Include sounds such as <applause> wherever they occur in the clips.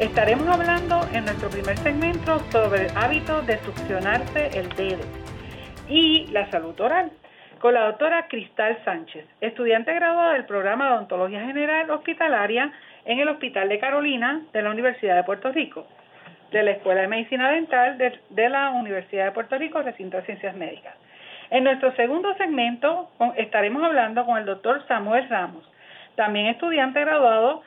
Estaremos hablando en nuestro primer segmento sobre el hábito de succionarse el dedo y la salud oral con la doctora Cristal Sánchez, estudiante graduada del programa de Odontología General Hospitalaria en el Hospital de Carolina de la Universidad de Puerto Rico, de la Escuela de Medicina Dental de, la Universidad de Puerto Rico, Recinto de Ciencias Médicas. En nuestro segundo segmento estaremos hablando con el doctor Samuel Ramos, también estudiante graduado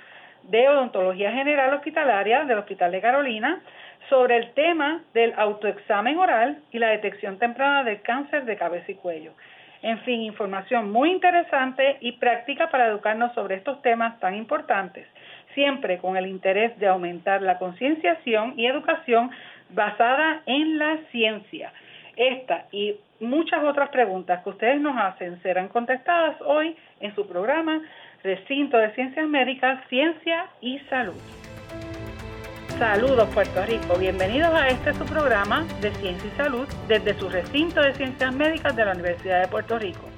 de Odontología General Hospitalaria del Hospital de Carolina sobre el tema del autoexamen oral y la detección temprana del cáncer de cabeza y cuello. En fin, información muy interesante y práctica para educarnos sobre estos temas tan importantes, siempre con el interés de aumentar la concienciación y educación basada en la ciencia. Esta y muchas otras preguntas que ustedes nos hacen serán contestadas hoy en su programa Recinto de Ciencias Médicas, Ciencia y Salud. Saludos Puerto Rico, bienvenidos a este su programa de Ciencia y Salud desde su recinto de Ciencias Médicas de la Universidad de Puerto Rico,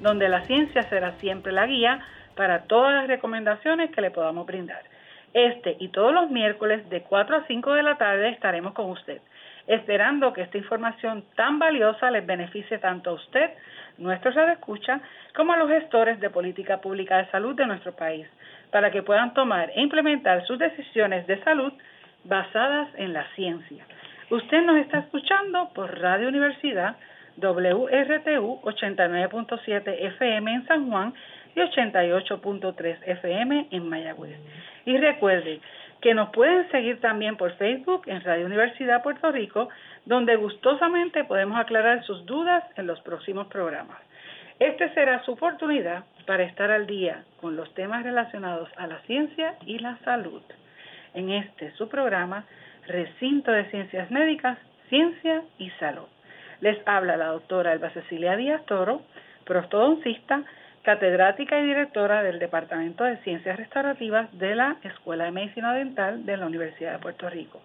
donde la ciencia será siempre la guía para todas las recomendaciones que le podamos brindar. Este y todos los miércoles de 4 a 5 de la tarde estaremos con usted, esperando que esta información tan valiosa les beneficie tanto a usted nuestros escucha como a los gestores de política pública de salud de nuestro país, para que puedan tomar e implementar sus decisiones de salud basadas en la ciencia. Usted nos está escuchando por Radio Universidad WRTU 89.7 FM en San Juan y 88.3 FM en Mayagüez. Y recuerde que nos pueden seguir también por Facebook en Radio Universidad Puerto Rico donde gustosamente podemos aclarar sus dudas en los próximos programas. Este será su oportunidad para estar al día con los temas relacionados a la ciencia y la salud. En este su programa, Recinto de Ciencias Médicas, Ciencia y Salud. Les habla la doctora Elba Cecilia Díaz Toro, prostodoncista, catedrática y directora del Departamento de Ciencias Restaurativas de la Escuela de Medicina Dental de la Universidad de Puerto Rico.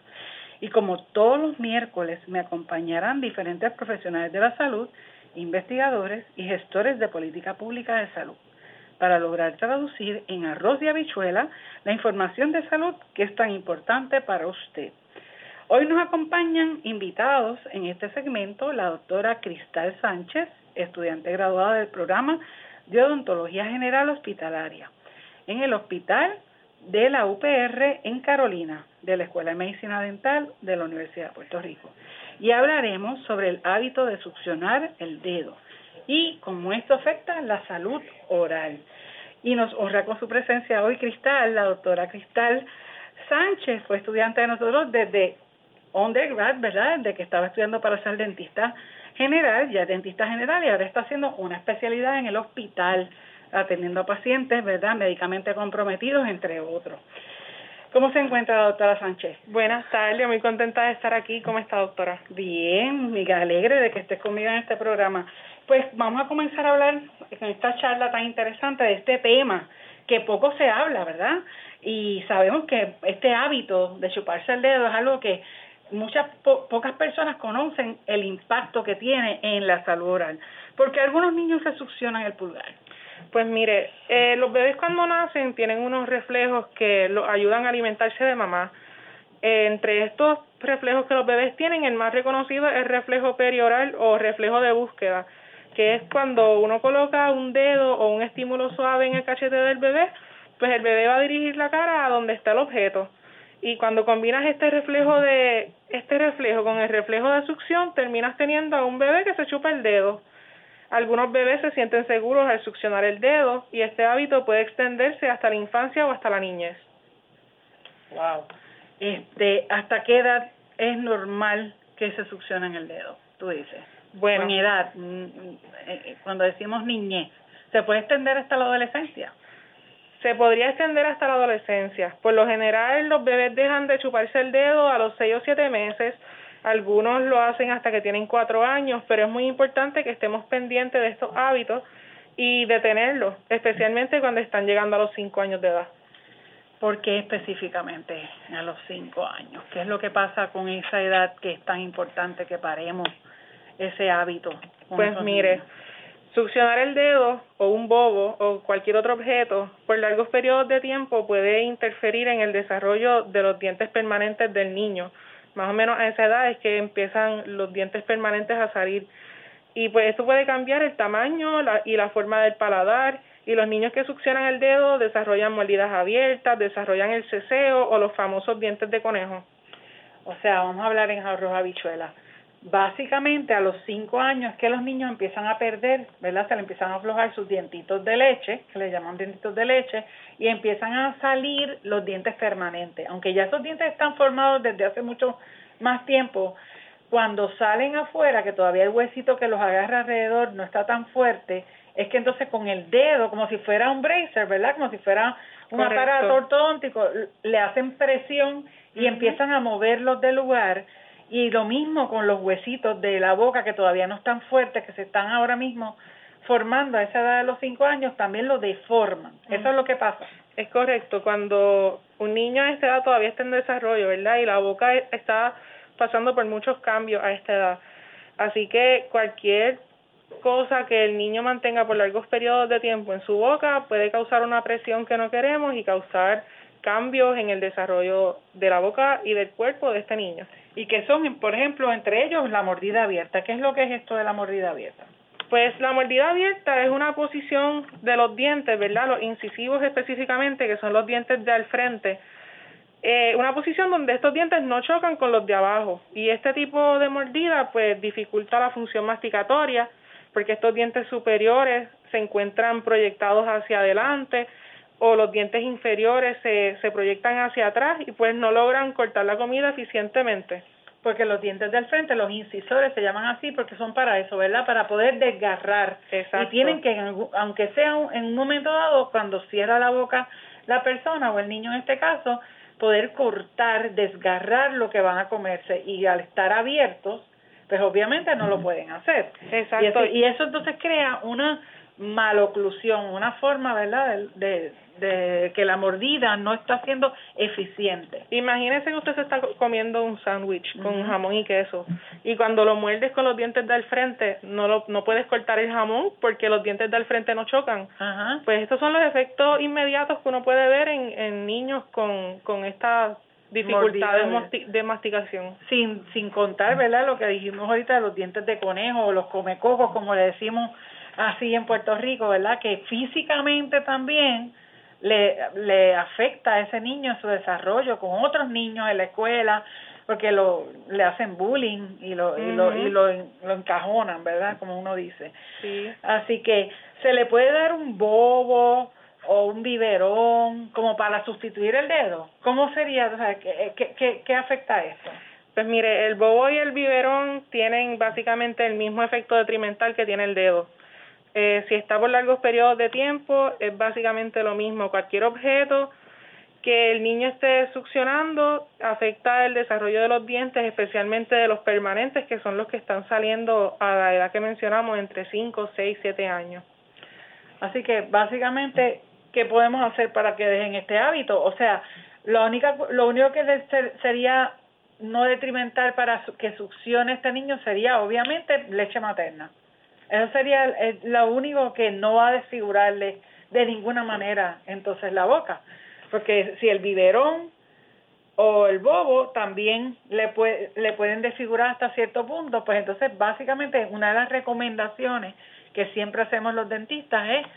Y como todos los miércoles me acompañarán diferentes profesionales de la salud, investigadores y gestores de política pública de salud para lograr traducir en arroz y habichuela la información de salud que es tan importante para usted. Hoy nos acompañan invitados en este segmento la doctora Cristal Sánchez, estudiante graduada del programa de Odontología General Hospitalaria en el Hospital de la UPR en Carolina, de la Escuela de Medicina Dental de la Universidad de Puerto Rico. Y hablaremos sobre el hábito de succionar el dedo y cómo esto afecta la salud oral. Y nos honra con su presencia hoy Cristal, la doctora Cristal Sánchez, fue estudiante de nosotros desde undergrad, ¿verdad? Desde que estaba estudiando para ser dentista general, ya dentista general, y ahora está haciendo una especialidad en el hospital atendiendo a pacientes, ¿verdad? Médicamente comprometidos, entre otros. ¿Cómo se encuentra la doctora Sánchez? Buenas tardes, muy contenta de estar aquí. ¿Cómo está, doctora? Bien, me alegre de que estés conmigo en este programa. Pues vamos a comenzar a hablar en esta charla tan interesante de este tema que poco se habla, ¿verdad? Y sabemos que este hábito de chuparse el dedo es algo que muchas pocas personas conocen el impacto que tiene en la salud oral, porque algunos niños se succionan el pulgar. Pues mire, eh, los bebés cuando nacen tienen unos reflejos que los ayudan a alimentarse de mamá. Eh, entre estos reflejos que los bebés tienen, el más reconocido es el reflejo perioral o reflejo de búsqueda, que es cuando uno coloca un dedo o un estímulo suave en el cachete del bebé, pues el bebé va a dirigir la cara a donde está el objeto. Y cuando combinas este reflejo de este reflejo con el reflejo de succión, terminas teniendo a un bebé que se chupa el dedo. Algunos bebés se sienten seguros al succionar el dedo y este hábito puede extenderse hasta la infancia o hasta la niñez. Wow. Este, ¿hasta qué edad es normal que se succionen el dedo? Tú dices. Bueno, en edad, mm, mm, eh, eh, cuando decimos niñez, ¿se puede extender hasta la adolescencia? Se podría extender hasta la adolescencia. Por lo general, los bebés dejan de chuparse el dedo a los 6 o 7 meses Algunos lo hacen hasta que tienen cuatro años, pero es muy importante que estemos pendientes de estos hábitos y detenerlos, especialmente cuando están llegando a los cinco años de edad. ¿Por qué específicamente a los cinco años? ¿Qué es lo que pasa con esa edad que es tan importante que paremos ese hábito? Pues mire, succionar el dedo o un bobo o cualquier otro objeto por largos periodos de tiempo puede interferir en el desarrollo de los dientes permanentes del niño. Más o menos a esa edad es que empiezan los dientes permanentes a salir. Y pues esto puede cambiar el tamaño y la forma del paladar y los niños que succionan el dedo desarrollan mordidas abiertas, desarrollan el ceseo o los famosos dientes de conejo. O sea, vamos a hablar en arroz habichuela. Básicamente a los cinco años que los niños empiezan a perder, ¿verdad? Se le empiezan a aflojar sus dientitos de leche, que le llaman dientitos de leche, y empiezan a salir los dientes permanentes. Aunque ya esos dientes están formados desde hace mucho más tiempo, cuando salen afuera, que todavía el huesito que los agarra alrededor no está tan fuerte, es que entonces con el dedo, como si fuera un bracer, ¿verdad? Como si fuera un aparato ortodóntico, le hacen presión y empiezan a moverlos del lugar. Y lo mismo con los huesitos de la boca que todavía no están fuertes, que se están ahora mismo formando a esa edad de los cinco años, también lo deforman. Eso es lo que pasa. Es correcto. Cuando un niño a esta edad todavía está en desarrollo, ¿verdad? Y la boca está pasando por muchos cambios a esta edad. Así que cualquier cosa que el niño mantenga por largos periodos de tiempo en su boca puede causar una presión que no queremos y causar cambios en el desarrollo de la boca y del cuerpo de este niño. Y que son, por ejemplo, entre ellos la mordida abierta. ¿Qué es lo que es esto de la mordida abierta? Pues la mordida abierta es una posición de los dientes, ¿verdad? Los incisivos específicamente, que son los dientes de al frente. Eh, una posición donde estos dientes no chocan con los de abajo. Y este tipo de mordida, pues, dificulta la función masticatoria porque estos dientes superiores se encuentran proyectados hacia adelante o los dientes inferiores se, se proyectan hacia atrás y pues no logran cortar la comida eficientemente. Porque los dientes del frente, los incisores, se llaman así porque son para eso, ¿verdad? Para poder desgarrar. Exacto. Y tienen que, aunque sea en un momento dado, cuando cierra la boca la persona o el niño en este caso, poder cortar, desgarrar lo que van a comerse. Y al estar abiertos, pues obviamente no lo pueden hacer. Exacto. Y eso, entonces crea una maloclusión, una forma, ¿verdad?, de, de, que la mordida no está siendo eficiente. Imagínese que usted se está comiendo un sándwich con jamón y queso y cuando lo muerdes con los dientes del frente no lo, no puedes cortar el jamón porque los dientes del frente no chocan. Ajá. Pues estos son los efectos inmediatos que uno puede ver en, en niños con, con esta dificultades de masticación. Sin, sin contar, ¿verdad? Lo que dijimos ahorita de los dientes de conejo o los comecocos, como le decimos así en Puerto Rico, ¿verdad? Que físicamente también le, le afecta a ese niño en su desarrollo con otros niños en la escuela, porque lo le hacen bullying y lo, y, lo, y lo, lo encajonan, ¿verdad? Como uno dice. Sí. Así que se le puede dar un bobo, o un biberón como para sustituir el dedo? ¿Cómo sería? O sea, ¿qué, qué, qué, afecta eso? Pues mire, el bobo y el biberón tienen básicamente el mismo efecto detrimental que tiene el dedo. Eh, si está por largos periodos de tiempo, es básicamente lo mismo. Cualquier objeto que el niño esté succionando afecta el desarrollo de los dientes, especialmente de los permanentes, que son los que están saliendo a la edad que mencionamos, entre 5, 6, 7 años. Así que básicamente ¿qué podemos hacer para que dejen este hábito? O sea, lo, única, lo único que sería no detrimental para que succione este niño sería obviamente leche materna. Eso sería lo único que no va a desfigurarle de ninguna manera entonces la boca. Porque si el biberón o el bobo también le, puede, le pueden desfigurar hasta cierto punto, pues entonces básicamente una de las recomendaciones que siempre hacemos los dentistas es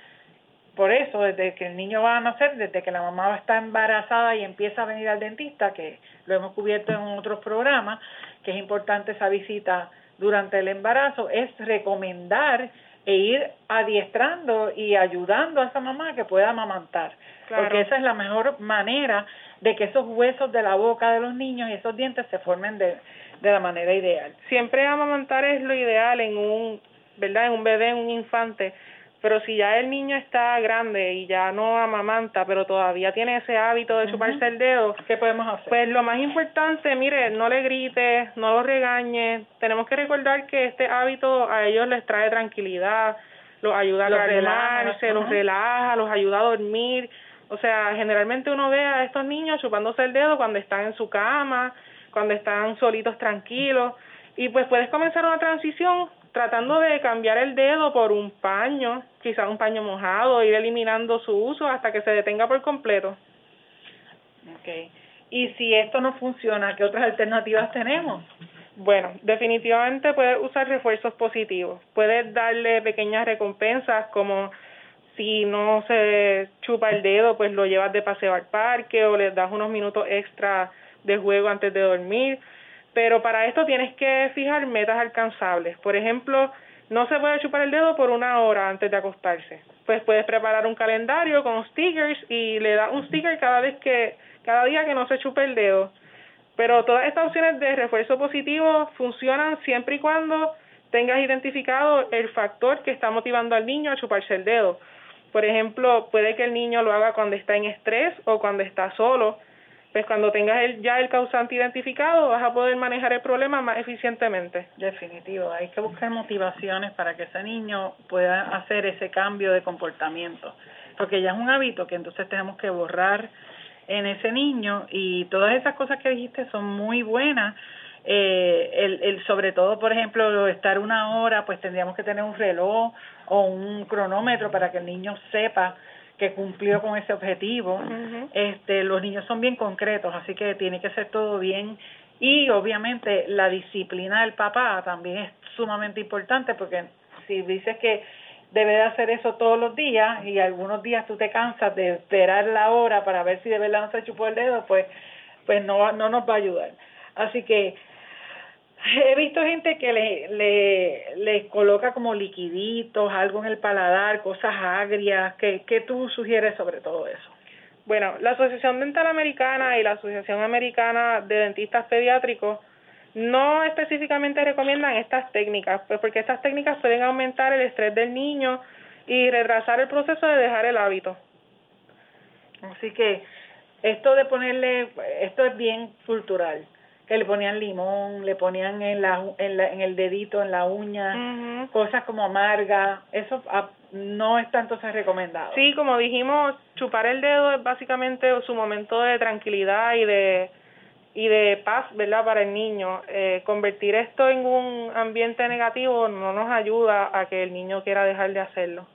por eso, desde que el niño va a nacer, desde que la mamá está embarazada y empieza a venir al dentista, que lo hemos cubierto en otros programas, que es importante esa visita durante el embarazo, es recomendar e ir adiestrando y ayudando a esa mamá que pueda amamantar. Porque esa es la mejor manera de que esos huesos de la boca de los niños y esos dientes se formen de, de la manera ideal. Siempre amamantar es lo ideal en un, ¿verdad? En un bebé, en un infante Pero si ya el niño está grande y ya no amamanta, pero todavía tiene ese hábito de chuparse el dedo, ¿qué podemos hacer? Pues lo más importante, mire, no le grite, no lo regañe. Tenemos que recordar que este hábito a ellos les trae tranquilidad, los ayuda a calmarse, los relaja, los ayuda a dormir. O sea, generalmente uno ve a estos niños chupándose el dedo cuando están en su cama, cuando están solitos tranquilos. Y pues puedes comenzar una transición tratando de cambiar el dedo por un paño, quizás un paño mojado, ir eliminando su uso hasta que se detenga por completo. Okay. Y si esto no funciona, ¿qué otras alternativas tenemos? Bueno, definitivamente puedes usar refuerzos positivos. Puedes darle pequeñas recompensas como si no se chupa el dedo, pues lo llevas de paseo al parque o le das unos minutos extra de juego antes de dormir pero para esto tienes que fijar metas alcanzables. Por ejemplo, no se puede chupar el dedo por una hora antes de acostarse. Pues puedes preparar un calendario con stickers y le das un sticker cada vez que cada día que no se chupe el dedo. Pero todas estas opciones de refuerzo positivo funcionan siempre y cuando tengas identificado el factor que está motivando al niño a chuparse el dedo. Por ejemplo, puede que el niño lo haga cuando está en estrés o cuando está solo pues cuando tengas el, ya el causante identificado vas a poder manejar el problema más eficientemente. Definitivo, hay que buscar motivaciones para que ese niño pueda hacer ese cambio de comportamiento, porque ya es un hábito que entonces tenemos que borrar en ese niño y todas esas cosas que dijiste son muy buenas. Eh, el, el sobre todo, por ejemplo, estar una hora, pues tendríamos que tener un reloj o un cronómetro para que el niño sepa que cumplió con ese objetivo. Este, los niños son bien concretos, así que tiene que ser todo bien y obviamente la disciplina del papá también es sumamente importante porque si dices que debe de hacer eso todos los días y algunos días tú te cansas de esperar la hora para ver si de verdad no se chupó el dedo, pues pues no no nos va a ayudar. Así que <laughs> He visto gente que le, le, le coloca como liquiditos, algo en el paladar, cosas agrias. ¿Qué, ¿Qué tú sugieres sobre todo eso? Bueno, la Asociación Dental Americana y la Asociación Americana de Dentistas Pediátricos no específicamente recomiendan estas técnicas, pues porque estas técnicas pueden aumentar el estrés del niño y retrasar el proceso de dejar el hábito. Así que esto de ponerle, esto es bien cultural que le ponían limón, le ponían en, la, en, la, en el dedito, en la uña, cosas como amarga, eso ah, no está entonces recomendado. Sí, como dijimos, chupar el dedo es básicamente su momento de tranquilidad y de y de paz, ¿verdad? Para el niño. Eh, convertir esto en un ambiente negativo no nos ayuda a que el niño quiera dejar de hacerlo.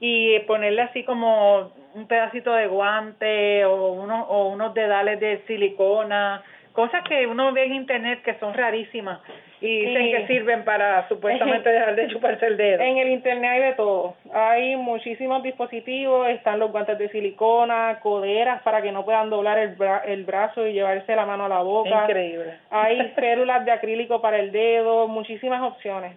Y ponerle así como un pedacito de guante o unos, o unos dedales de silicona cosas que uno ve en internet que son rarísimas y dicen que sirven para supuestamente dejar de chuparse el dedo. En el internet hay de todo. Hay muchísimos dispositivos, están los guantes de silicona, coderas para que no puedan doblar el, el brazo y llevarse la mano a la boca. Increíble. Hay <laughs> férulas de acrílico para el dedo, muchísimas opciones.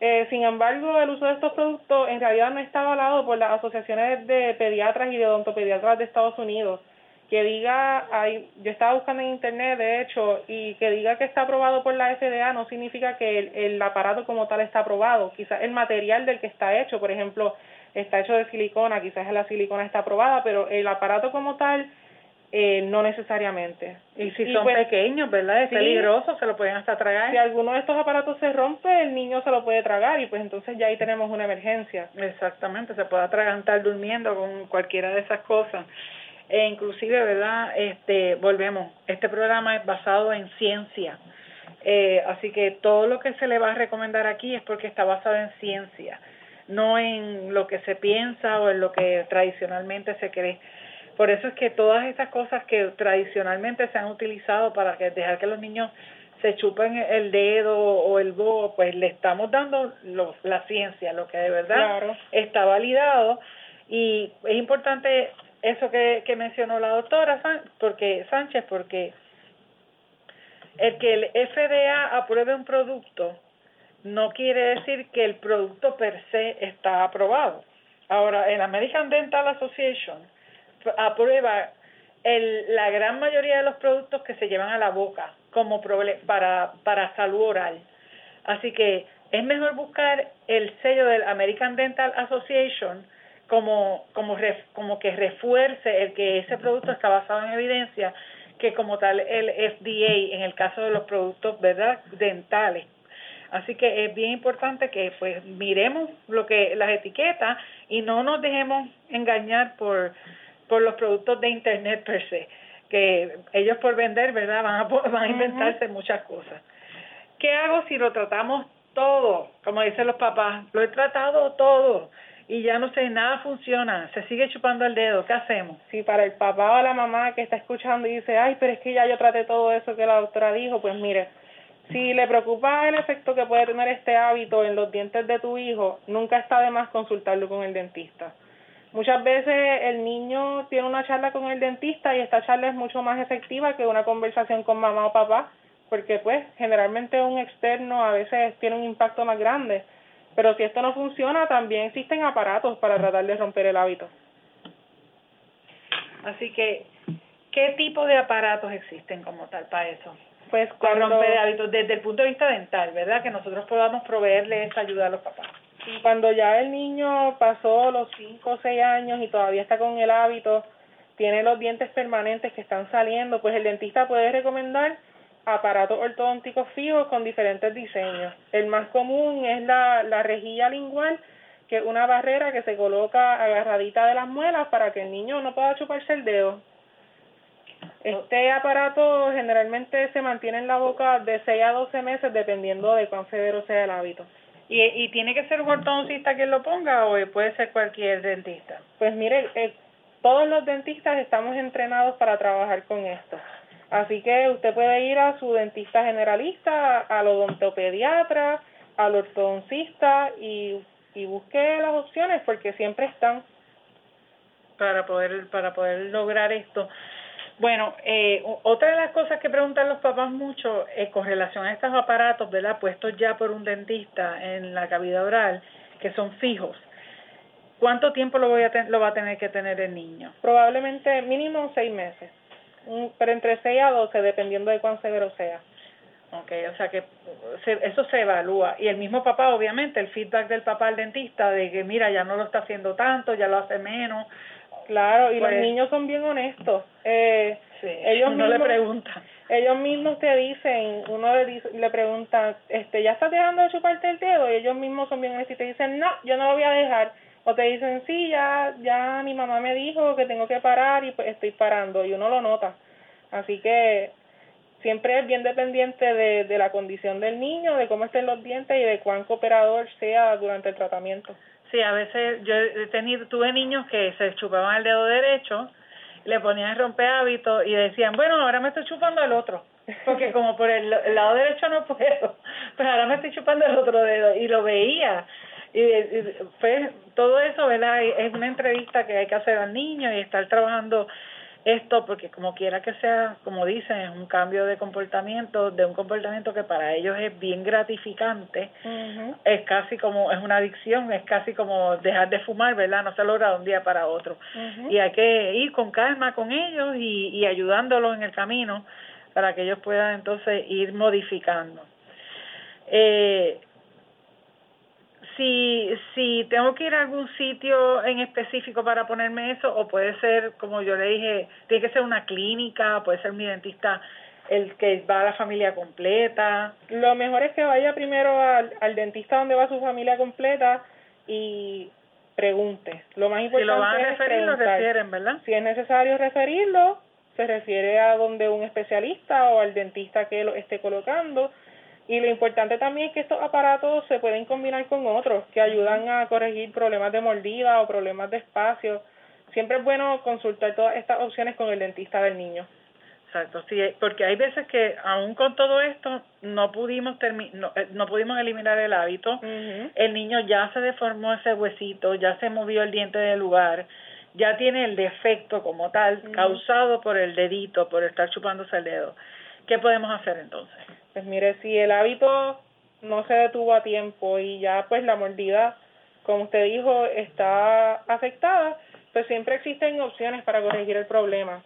Eh, sin embargo, el uso de estos productos en realidad no está avalado por las asociaciones de pediatras y de odontopediatras de Estados Unidos que diga, hay, yo estaba buscando en internet de hecho, y que diga que está aprobado por la FDA no significa que el, el aparato como tal está aprobado. Quizás el material del que está hecho, por ejemplo, está hecho de silicona, quizás la silicona está aprobada, pero el aparato como tal eh, no necesariamente. Y si son pues, pequeños, ¿verdad? Es peligroso, se lo pueden hasta tragar. Si alguno de estos aparatos se rompe, el niño se lo puede tragar y pues entonces ya ahí tenemos una emergencia. Exactamente, se puede atragantar durmiendo con cualquiera de esas cosas e inclusive, ¿verdad? Este, volvemos, este programa es basado en ciencia, eh, así que todo lo que se le va a recomendar aquí es porque está basado en ciencia, no en lo que se piensa o en lo que tradicionalmente se cree. Por eso es que todas esas cosas que tradicionalmente se han utilizado para que dejar que los niños se chupen el dedo o el bo, pues le estamos dando la ciencia, lo que de verdad está validado y es importante eso que, que mencionó la doctora porque Sánchez, porque el que el FDA apruebe un producto no quiere decir que el producto per se está aprobado. Ahora, el American Dental Association aprueba el, la gran mayoría de los productos que se llevan a la boca como para, para salud oral. Así que es mejor buscar el sello del American Dental Association como, como, como que refuerce el que ese producto está basado en evidencia que como tal el FDA en el caso de los productos verdad dentales. Así que es bien importante que pues miremos lo que las etiquetas y no nos dejemos engañar por por los productos de internet per se que ellos por vender verdad van a van a inventarse muchas cosas. Qué hago si lo tratamos todo como dicen los papás lo he tratado todo y ya no sé, nada funciona, se sigue chupando el dedo, ¿qué hacemos? Si para el papá o la mamá que está escuchando y dice, ay, pero es que ya yo traté todo eso que la doctora dijo, pues mire, si le preocupa el efecto que puede tener este hábito en los dientes de tu hijo, nunca está de más consultarlo con el dentista. Muchas veces el niño tiene una charla con el dentista y esta charla es mucho más efectiva que una conversación con mamá o papá, porque pues generalmente un externo a veces tiene un impacto más grande pero si esto no funciona, también existen aparatos para tratar de romper el hábito. Así que, ¿qué tipo de aparatos existen como tal para eso? Pues para romper hábitos desde el punto de vista dental, ¿verdad? Que nosotros podamos proveerle esa ayuda a los papás. Cuando ya el niño pasó los 5 o 6 años y todavía está con el hábito, tiene los dientes permanentes que están saliendo, pues el dentista puede recomendar aparatos ortodónticos fijos con diferentes diseños. El más común es la, la rejilla lingual, que es una barrera que se coloca agarradita de las muelas para que el niño no pueda chuparse el dedo. Este aparato generalmente se mantiene en la boca de 6 a 12 meses dependiendo de cuán severo sea el hábito. ¿Y, y tiene que ser un ortodoncista quien lo ponga o puede ser cualquier dentista? Pues mire, eh, todos los dentistas estamos entrenados para trabajar con esto. Así que usted puede ir a su dentista generalista, al odontopediatra, al ortodoncista y, y busque las opciones porque siempre están para poder para poder lograr esto. Bueno, eh, otra de las cosas que preguntan los papás mucho es con relación a estos aparatos, ¿verdad? Puestos ya por un dentista en la cavidad oral, que son fijos. ¿Cuánto tiempo lo, voy a lo va a tener que tener el niño? Probablemente mínimo seis meses pero entre 6 a 12, dependiendo de cuán severo sea. Ok, o sea que eso se evalúa. Y el mismo papá, obviamente, el feedback del papá al dentista de que, mira, ya no lo está haciendo tanto, ya lo hace menos. Claro, y los pues niños son bien honestos. Eh, sí, ellos no le preguntan. Ellos mismos te dicen, uno le, dice, le pregunta, este, ¿ya estás dejando de chuparte el dedo? Y ellos mismos son bien honestos y te dicen, no, yo no lo voy a dejar o te dicen, sí, ya, ya mi mamá me dijo que tengo que parar y pues estoy parando y uno lo nota. Así que siempre es bien dependiente de, de la condición del niño, de cómo estén los dientes y de cuán cooperador sea durante el tratamiento. Sí, a veces yo he tenido, tuve niños que se chupaban el dedo derecho, le ponían el rompe hábito y decían, bueno, ahora me estoy chupando el otro, porque como por el, el lado derecho no puedo, <laughs> pero ahora me estoy chupando el otro dedo y lo veía y, fue todo eso, ¿verdad? Es una entrevista que hay que hacer al niño y estar trabajando esto porque como quiera que sea, como dicen, es un cambio de comportamiento, de un comportamiento que para ellos es bien gratificante, es casi como, es una adicción, es casi como dejar de fumar, ¿verdad? No se logra de un día para otro. Y hay que ir con calma con ellos y, y ayudándolos en el camino para que ellos puedan entonces ir modificando. Eh, si, si tengo que ir a algún sitio en específico para ponerme eso, o puede ser, como yo le dije, tiene que ser una clínica, puede ser mi dentista el que va a la familia completa. Lo mejor es que vaya primero al, al dentista donde va su familia completa y pregunte. Lo más importante si lo van a referir, lo refieren, ¿verdad? Si es necesario referirlo, se refiere a donde un especialista o al dentista que lo esté colocando y lo importante también es que estos aparatos se pueden combinar con otros que ayudan a corregir problemas de mordida o problemas de espacio. Siempre es bueno consultar todas estas opciones con el dentista del niño. Exacto, sí, porque hay veces que aún con todo esto no pudimos no, eh, no pudimos eliminar el hábito. El niño ya se deformó ese huesito, ya se movió el diente del lugar, ya tiene el defecto como tal causado por el dedito, por estar chupándose el dedo. ¿Qué podemos hacer entonces? Pues mire, si el hábito no se detuvo a tiempo y ya pues la mordida, como usted dijo, está afectada, pues siempre existen opciones para corregir el problema.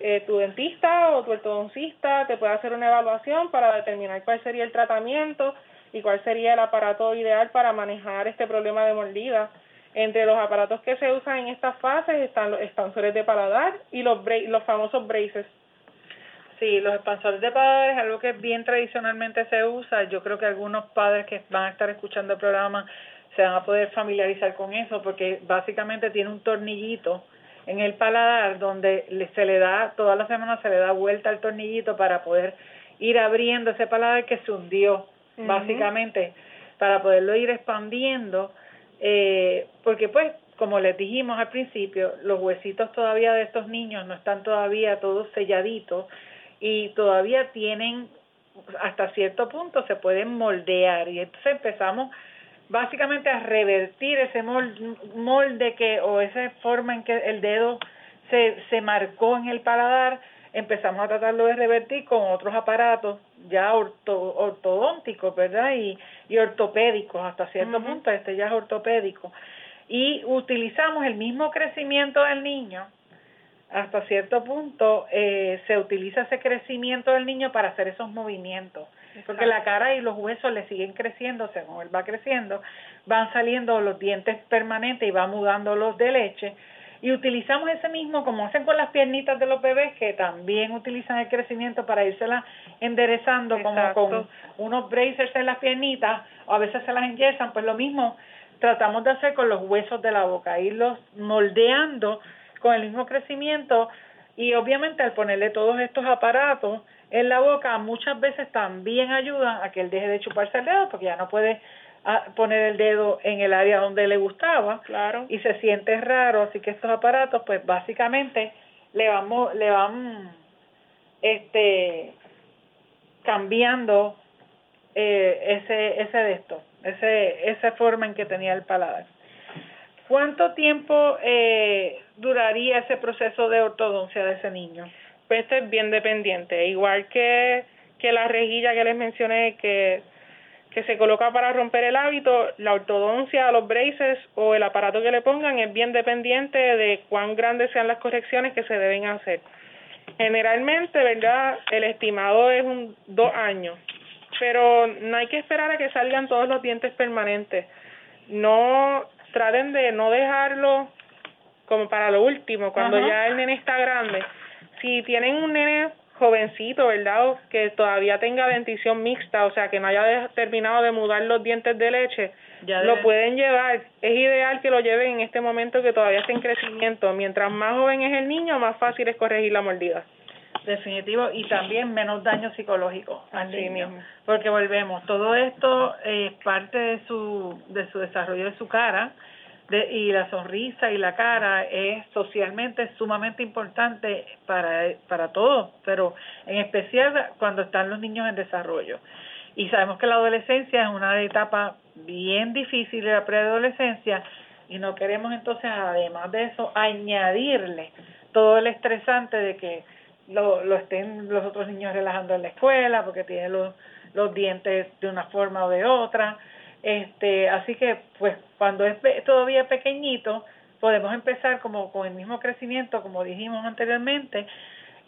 Eh, tu dentista o tu ortodoncista te puede hacer una evaluación para determinar cuál sería el tratamiento y cuál sería el aparato ideal para manejar este problema de mordida. Entre los aparatos que se usan en estas fases están los expansores de paladar y los, los famosos braces. Sí, los expansores de paladar es algo que bien tradicionalmente se usa. Yo creo que algunos padres que van a estar escuchando el programa se van a poder familiarizar con eso porque básicamente tiene un tornillito en el paladar donde se le da, toda la semana se le da vuelta al tornillito para poder ir abriendo ese paladar que se hundió, básicamente, para poderlo ir expandiendo, eh, porque pues, como les dijimos al principio, los huesitos todavía de estos niños no están todavía todos selladitos y todavía tienen, hasta cierto punto, se pueden moldear y entonces empezamos básicamente a revertir ese molde que o esa forma en que el dedo se, se marcó en el paladar, empezamos a tratarlo de revertir con otros aparatos ya orto, ortodónticos, ¿verdad? Y, y ortopédicos hasta cierto punto, este ya es ortopédico. Y utilizamos el mismo crecimiento del niño, hasta cierto punto eh, se utiliza ese crecimiento del niño para hacer esos movimientos. Porque la cara y los huesos le siguen creciendo según él va creciendo, van saliendo los dientes permanentes y va mudando los de leche. Y utilizamos ese mismo, como hacen con las piernitas de los bebés, que también utilizan el crecimiento para irselas enderezando, como con unos bracers en las piernitas, o a veces se las enyesan, pues lo mismo tratamos de hacer con los huesos de la boca, irlos moldeando con el mismo crecimiento y obviamente al ponerle todos estos aparatos, en la boca muchas veces también ayudan a que él deje de chuparse el dedo porque ya no puede ah, poner el dedo en el área donde le gustaba claro. y se siente raro. Así que estos aparatos pues básicamente le vamos le van este cambiando eh, ese ese de esto ese esa forma en que tenía el paladar cuánto tiempo eh, duraría ese proceso de ortodoncia de ese niño pues esto es bien dependiente, igual que, que la rejilla que les mencioné que, que se coloca para romper el hábito, la ortodoncia, los braces o el aparato que le pongan es bien dependiente de cuán grandes sean las correcciones que se deben hacer. Generalmente, ¿verdad? El estimado es un dos años, pero no hay que esperar a que salgan todos los dientes permanentes. No traten de no dejarlo como para lo último, cuando ya el nene está grande si tienen un nene jovencito, ¿verdad? que todavía tenga dentición mixta, o sea, que no haya terminado de mudar los dientes de leche, ya lo pueden llevar. Es ideal que lo lleven en este momento que todavía está en crecimiento. Mientras más joven es el niño, más fácil es corregir la mordida. Definitivo, y también menos daño psicológico al niño. Porque volvemos, todo esto es parte de su, de su desarrollo de su cara, de, y la sonrisa y la cara es socialmente sumamente importante para, para todos, pero en especial cuando están los niños en desarrollo. Y sabemos que la adolescencia es una etapa bien difícil de la preadolescencia y no queremos entonces, además de eso, añadirle todo el estresante de que lo, lo estén los otros niños relajando en la escuela porque tienen los, los dientes de una forma o de otra este, así que, pues, cuando es todavía pequeñito, podemos empezar como con el mismo crecimiento, como dijimos anteriormente,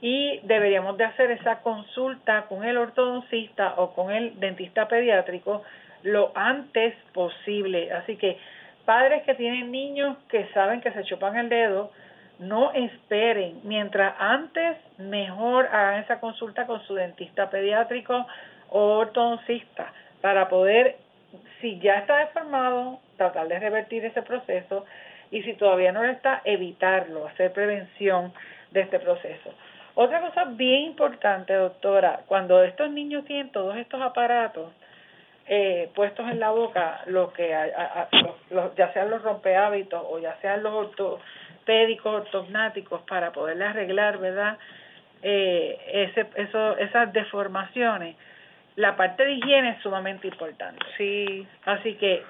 y deberíamos de hacer esa consulta con el ortodoncista o con el dentista pediátrico lo antes posible. Así que padres que tienen niños que saben que se chupan el dedo, no esperen. Mientras antes, mejor hagan esa consulta con su dentista pediátrico o ortodoncista para poder si ya está deformado, tratar de revertir ese proceso y si todavía no lo está, evitarlo, hacer prevención de este proceso. Otra cosa bien importante, doctora, cuando estos niños tienen todos estos aparatos eh, puestos en la boca, lo que ya sean los rompehábitos o ya sean los ortopédicos, ortognáticos, para poderle arreglar, ¿verdad? Eh, ese, eso, esas deformaciones, la parte de higiene es sumamente importante. Sí. Así que,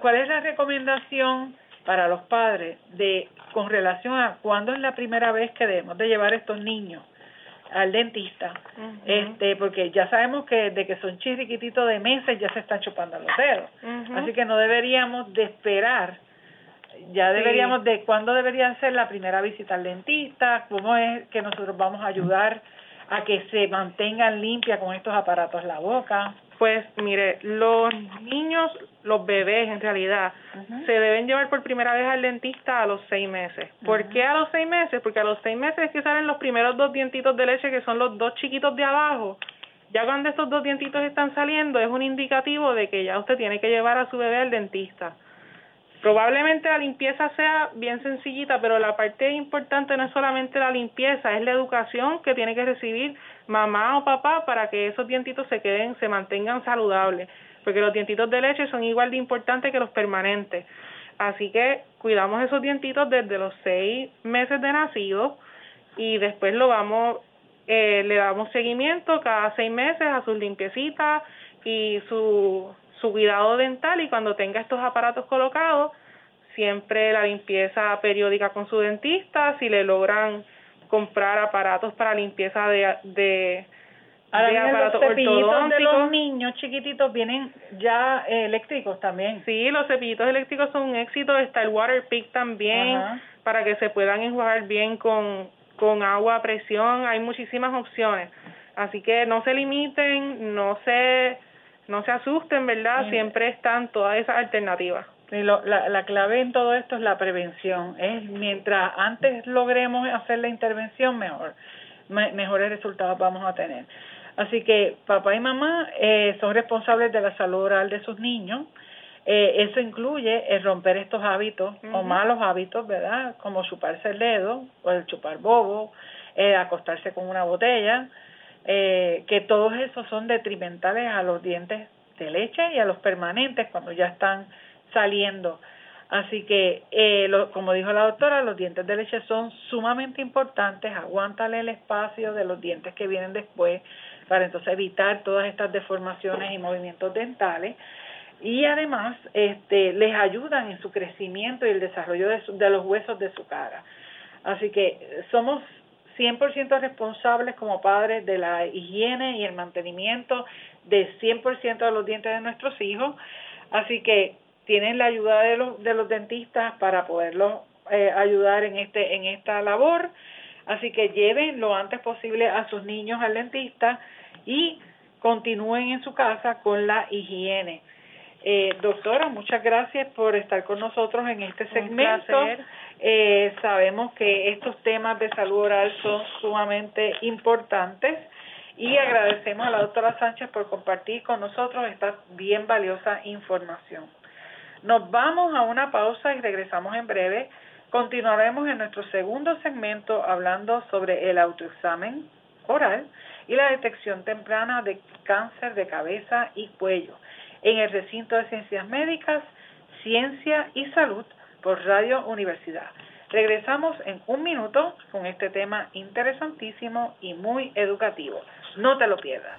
¿cuál es la recomendación para los padres de con relación a cuándo es la primera vez que debemos de llevar a estos niños al dentista? Este, porque ya sabemos que de que son chirriquititos de meses ya se están chupando los dedos. Así que no deberíamos de esperar ya deberíamos de cuándo debería ser la primera visita al dentista, cómo es que nosotros vamos a ayudar a que se mantengan limpia con estos aparatos la boca. Pues mire, los niños, los bebés en realidad, se deben llevar por primera vez al dentista a los seis meses. ¿Por qué a los seis meses? Porque a los seis meses es que salen los primeros dos dientitos de leche, que son los dos chiquitos de abajo. Ya cuando estos dos dientitos están saliendo, es un indicativo de que ya usted tiene que llevar a su bebé al dentista. Probablemente la limpieza sea bien sencillita, pero la parte importante no es solamente la limpieza, es la educación que tiene que recibir mamá o papá para que esos dientitos se queden, se mantengan saludables, porque los dientitos de leche son igual de importantes que los permanentes. Así que cuidamos esos dientitos desde los seis meses de nacido y después lo vamos, eh, le damos seguimiento cada seis meses a sus limpiecitas y su su cuidado dental y cuando tenga estos aparatos colocados, siempre la limpieza periódica con su dentista, si le logran comprar aparatos para limpieza de, de aparatos los cepillitos de los niños chiquititos vienen ya eh, eléctricos también. Sí, los cepillitos eléctricos son un éxito. Está el Waterpik también para que se puedan enjuagar bien con, con agua a presión. Hay muchísimas opciones. Así que no se limiten, no se no se asusten, ¿verdad? Siempre están todas esas alternativas. Y lo, la, la clave en todo esto es la prevención. Es mientras antes logremos hacer la intervención, mejor, mejores resultados vamos a tener. Así que papá y mamá eh, son responsables de la salud oral de sus niños. Eh, eso incluye el romper estos hábitos o malos hábitos, ¿verdad? Como chuparse el dedo o el chupar bobo, eh, acostarse con una botella, eh, que todos esos son detrimentales a los dientes de leche y a los permanentes cuando ya están saliendo. Así que, eh, lo, como dijo la doctora, los dientes de leche son sumamente importantes, aguántale el espacio de los dientes que vienen después para entonces evitar todas estas deformaciones y movimientos dentales y además este, les ayudan en su crecimiento y el desarrollo de, de los huesos de su cara. Así que somos 100% responsables como padres de la higiene y el mantenimiento de 100% de los dientes de nuestros hijos. Así que tienen la ayuda de los, de los dentistas para poderlos eh, ayudar en, este, en esta labor. Así que lleven lo antes posible a sus niños al dentista y continúen en su casa con la higiene. Eh, doctora, muchas gracias por estar con nosotros en este segmento. Eh, sabemos que estos temas de salud oral son sumamente importantes y agradecemos a la doctora Sánchez por compartir con nosotros esta bien valiosa información. Nos vamos a una pausa y regresamos en breve. Continuaremos en nuestro segundo segmento hablando sobre el autoexamen oral y la detección temprana de cáncer de cabeza y cuello en el recinto de ciencias médicas, ciencia y salud por Radio Universidad. Regresamos en un minuto con este tema interesantísimo y muy educativo. No te lo pierdas.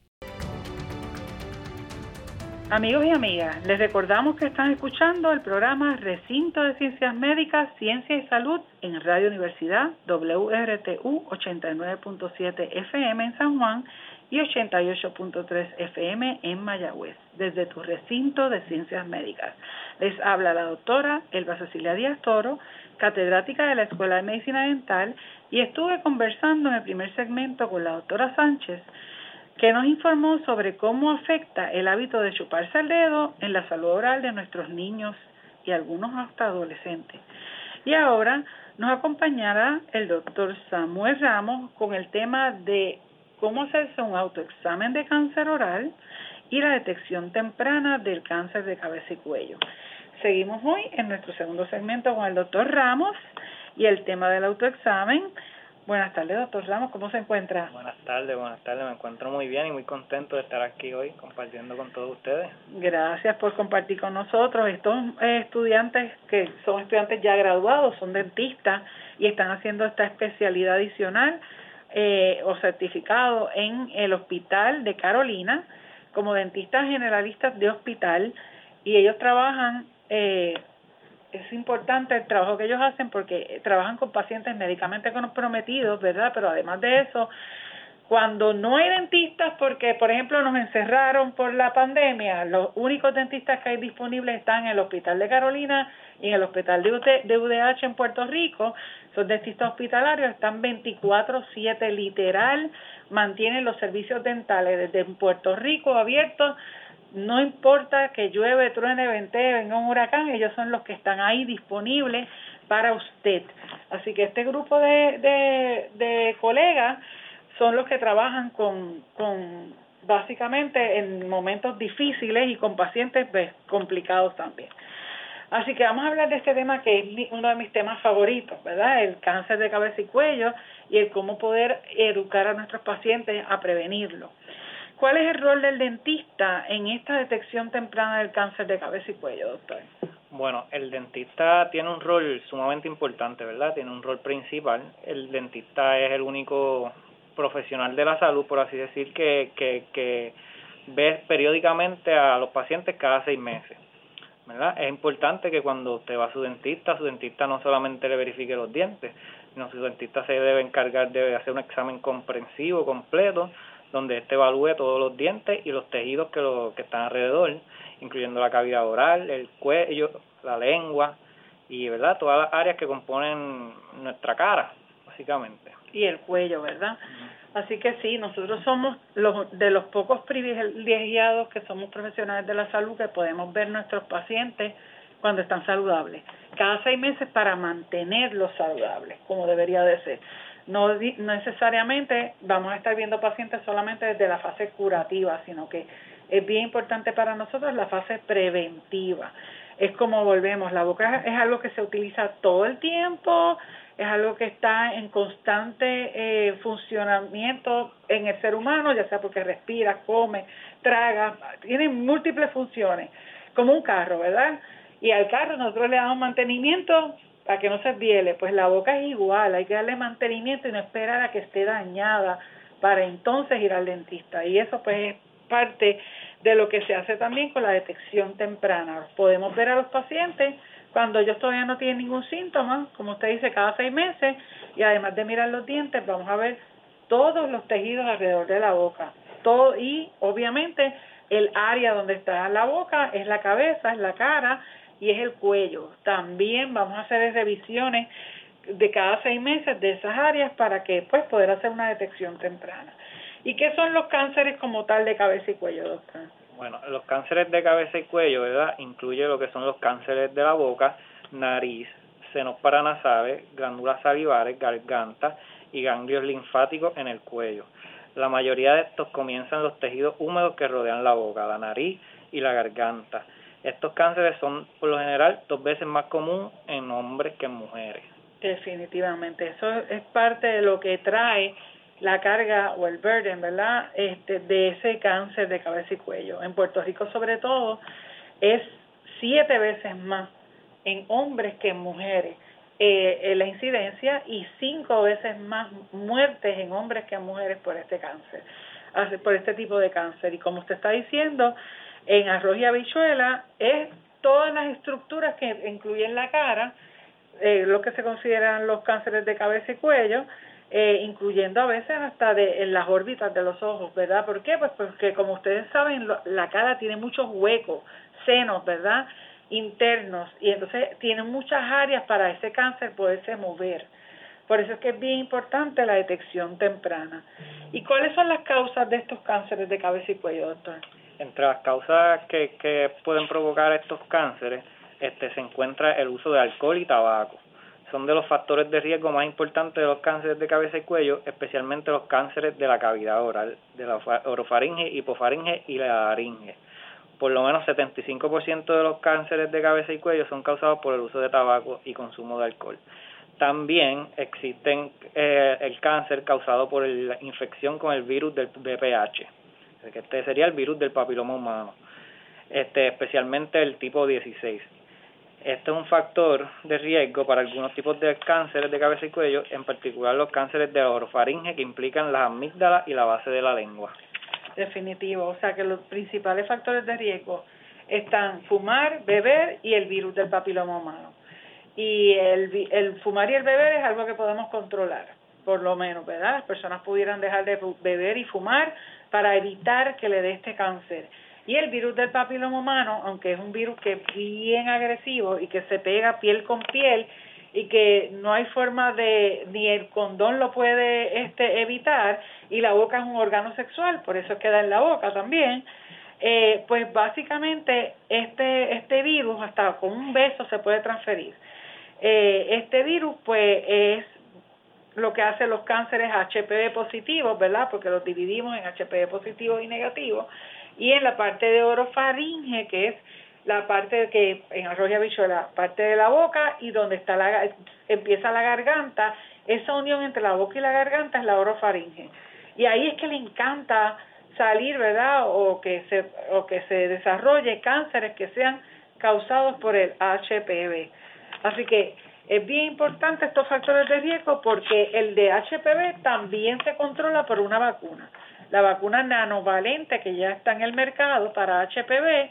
Amigos y amigas, les recordamos que están escuchando el programa Recinto de Ciencias Médicas, Ciencia y Salud en Radio Universidad WRTU 89.7 FM en San Juan y 88.3 FM en Mayagüez, desde tu recinto de ciencias médicas. Les habla la doctora Elba Cecilia Díaz Toro, catedrática de la Escuela de Medicina Dental, y estuve conversando en el primer segmento con la doctora Sánchez que nos informó sobre cómo afecta el hábito de chuparse el dedo en la salud oral de nuestros niños y algunos hasta adolescentes. Y ahora nos acompañará el doctor Samuel Ramos con el tema de cómo hacerse un autoexamen de cáncer oral y la detección temprana del cáncer de cabeza y cuello. Seguimos hoy en nuestro segundo segmento con el doctor Ramos y el tema del autoexamen Buenas tardes, doctor Ramos, ¿cómo se encuentra? Buenas tardes, buenas tardes, me encuentro muy bien y muy contento de estar aquí hoy compartiendo con todos ustedes. Gracias por compartir con nosotros. Estos eh, estudiantes que son estudiantes ya graduados, son dentistas y están haciendo esta especialidad adicional eh, o certificado en el Hospital de Carolina como dentistas generalistas de hospital y ellos trabajan eh, es importante el trabajo que ellos hacen porque trabajan con pacientes médicamente comprometidos, ¿verdad? Pero además de eso, cuando no hay dentistas, porque por ejemplo nos encerraron por la pandemia, los únicos dentistas que hay disponibles están en el Hospital de Carolina y en el Hospital de UDH en Puerto Rico. Esos dentistas hospitalarios están 24/7 literal, mantienen los servicios dentales desde Puerto Rico abiertos. No importa que llueve, truene, vente, venga un huracán, ellos son los que están ahí disponibles para usted. Así que este grupo de, de, de colegas son los que trabajan con, con básicamente en momentos difíciles y con pacientes pues, complicados también. Así que vamos a hablar de este tema que es uno de mis temas favoritos, ¿verdad? El cáncer de cabeza y cuello y el cómo poder educar a nuestros pacientes a prevenirlo. ¿Cuál es el rol del dentista en esta detección temprana del cáncer de cabeza y cuello, doctor? Bueno, el dentista tiene un rol sumamente importante, ¿verdad? Tiene un rol principal. El dentista es el único profesional de la salud, por así decir, que, que, que ve periódicamente a los pacientes cada seis meses. ¿verdad? Es importante que cuando usted va a su dentista, su dentista no solamente le verifique los dientes, sino su dentista se debe encargar de hacer un examen comprensivo, completo, donde éste evalúe todos los dientes y los tejidos que, lo, que están alrededor, incluyendo la cavidad oral, el cuello, la lengua y verdad todas las áreas que componen nuestra cara, básicamente y el cuello, ¿verdad? Así que sí, nosotros somos los de los pocos privilegiados que somos profesionales de la salud que podemos ver nuestros pacientes cuando están saludables. Cada seis meses para mantenerlos saludables, como debería de ser. No necesariamente vamos a estar viendo pacientes solamente desde la fase curativa, sino que es bien importante para nosotros la fase preventiva. Es como volvemos, la boca es algo que se utiliza todo el tiempo, es algo que está en constante eh, funcionamiento en el ser humano, ya sea porque respira, come, traga, tiene múltiples funciones, como un carro, ¿verdad? Y al carro nosotros le damos mantenimiento para que no se viele, pues la boca es igual, hay que darle mantenimiento y no esperar a que esté dañada para entonces ir al dentista. Y eso pues es parte de lo que se hace también con la detección temprana. Podemos ver a los pacientes cuando ellos todavía no tienen ningún síntoma, como usted dice, cada seis meses, y además de mirar los dientes, vamos a ver todos los tejidos alrededor de la boca. Todo, y obviamente el área donde está la boca es la cabeza, es la cara y es el cuello. También vamos a hacer revisiones de cada seis meses de esas áreas para que pues poder hacer una detección temprana. ¿Y qué son los cánceres como tal de cabeza y cuello, doctor? Bueno, los cánceres de cabeza y cuello, ¿verdad? Incluye lo que son los cánceres de la boca, nariz, senos paranasales, glándulas salivares, garganta y ganglios linfáticos en el cuello. La mayoría de estos comienzan en los tejidos húmedos que rodean la boca, la nariz y la garganta. Estos cánceres son por lo general dos veces más comunes en hombres que en mujeres. Definitivamente, eso es parte de lo que trae la carga o el burden, ¿verdad? Este, de ese cáncer de cabeza y cuello. En Puerto Rico, sobre todo, es siete veces más en hombres que en mujeres eh, la incidencia y cinco veces más muertes en hombres que en mujeres por este cáncer, por este tipo de cáncer. Y como usted está diciendo, en arroz y habichuela es todas las estructuras que incluyen la cara, eh, lo que se consideran los cánceres de cabeza y cuello, eh, incluyendo a veces hasta de, en las órbitas de los ojos, ¿verdad? ¿Por qué? Pues porque como ustedes saben, la cara tiene muchos huecos, senos, ¿verdad? Internos, y entonces tiene muchas áreas para ese cáncer poderse mover. Por eso es que es bien importante la detección temprana. ¿Y cuáles son las causas de estos cánceres de cabeza y cuello, doctor? Entre las causas que, que pueden provocar estos cánceres este, se encuentra el uso de alcohol y tabaco son de los factores de riesgo más importantes de los cánceres de cabeza y cuello, especialmente los cánceres de la cavidad oral, de la orofaringe, hipofaringe y la laringe. Por lo menos 75% de los cánceres de cabeza y cuello son causados por el uso de tabaco y consumo de alcohol. También existen eh, el cáncer causado por la infección con el virus del VPH, este sería el virus del papiloma humano, este, especialmente el tipo 16 este es un factor de riesgo para algunos tipos de cánceres de cabeza y cuello, en particular los cánceres de orofaringe que implican las amígdalas y la base de la lengua. Definitivo, o sea que los principales factores de riesgo están fumar, beber y el virus del papiloma humano. y el, el fumar y el beber es algo que podemos controlar, por lo menos, ¿verdad? Las personas pudieran dejar de beber y fumar para evitar que le dé este cáncer. Y el virus del papiloma humano, aunque es un virus que es bien agresivo y que se pega piel con piel y que no hay forma de, ni el condón lo puede este, evitar, y la boca es un órgano sexual, por eso queda en la boca también, eh, pues básicamente este, este virus hasta con un beso se puede transferir. Eh, este virus pues es lo que hace los cánceres HPV positivos, ¿verdad? Porque los dividimos en HPV positivos y negativos. Y en la parte de orofaringe, que es la parte que en arroyo la parte de la boca y donde está la, empieza la garganta, esa unión entre la boca y la garganta es la orofaringe. Y ahí es que le encanta salir, ¿verdad? O que se, o que se desarrolle cánceres que sean causados por el HPV. Así que es bien importante estos factores de riesgo porque el de HPV también se controla por una vacuna. La vacuna nanovalente que ya está en el mercado para HPV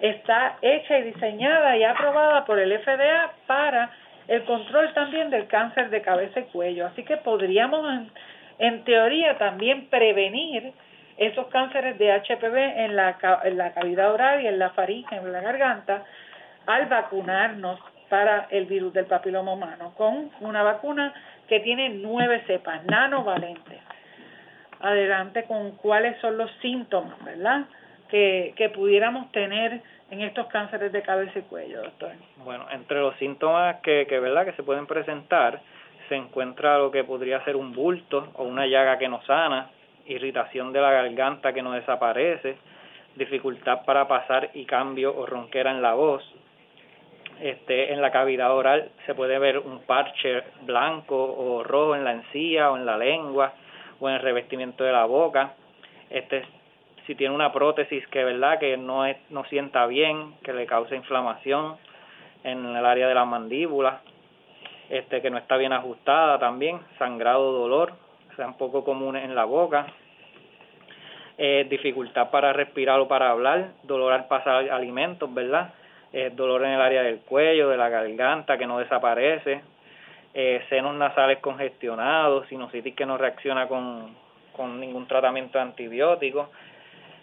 está hecha y diseñada y aprobada por el FDA para el control también del cáncer de cabeza y cuello. Así que podríamos, en, teoría, también prevenir esos cánceres de HPV en la, en la cavidad oral y en la faringe, en la garganta, al vacunarnos para el virus del papiloma humano, con una vacuna que tiene nueve cepas nanovalentes. Adelante con cuáles son los síntomas, ¿verdad? Que, que pudiéramos tener en estos cánceres de cabeza y cuello, doctor. Bueno, entre los síntomas que, que, ¿verdad? que se pueden presentar, se encuentra lo que podría ser un bulto o una llaga que no sana, irritación de la garganta que no desaparece, dificultad para pasar y cambio o ronquera en la voz, este, en la cavidad oral se puede ver un parche blanco o rojo en la encía o en la lengua o en el revestimiento de la boca. Este, si tiene una prótesis que verdad que no es, no sienta bien, que le causa inflamación en el área de la mandíbula, este, que no está bien ajustada también, sangrado, dolor, sea un poco comunes en la boca, eh, dificultad para respirar o para hablar, dolor al pasar alimentos, ¿verdad? Eh, dolor en el área del cuello, de la garganta que no desaparece, eh, senos nasales congestionados, sinusitis que no reacciona con, con ningún tratamiento antibiótico,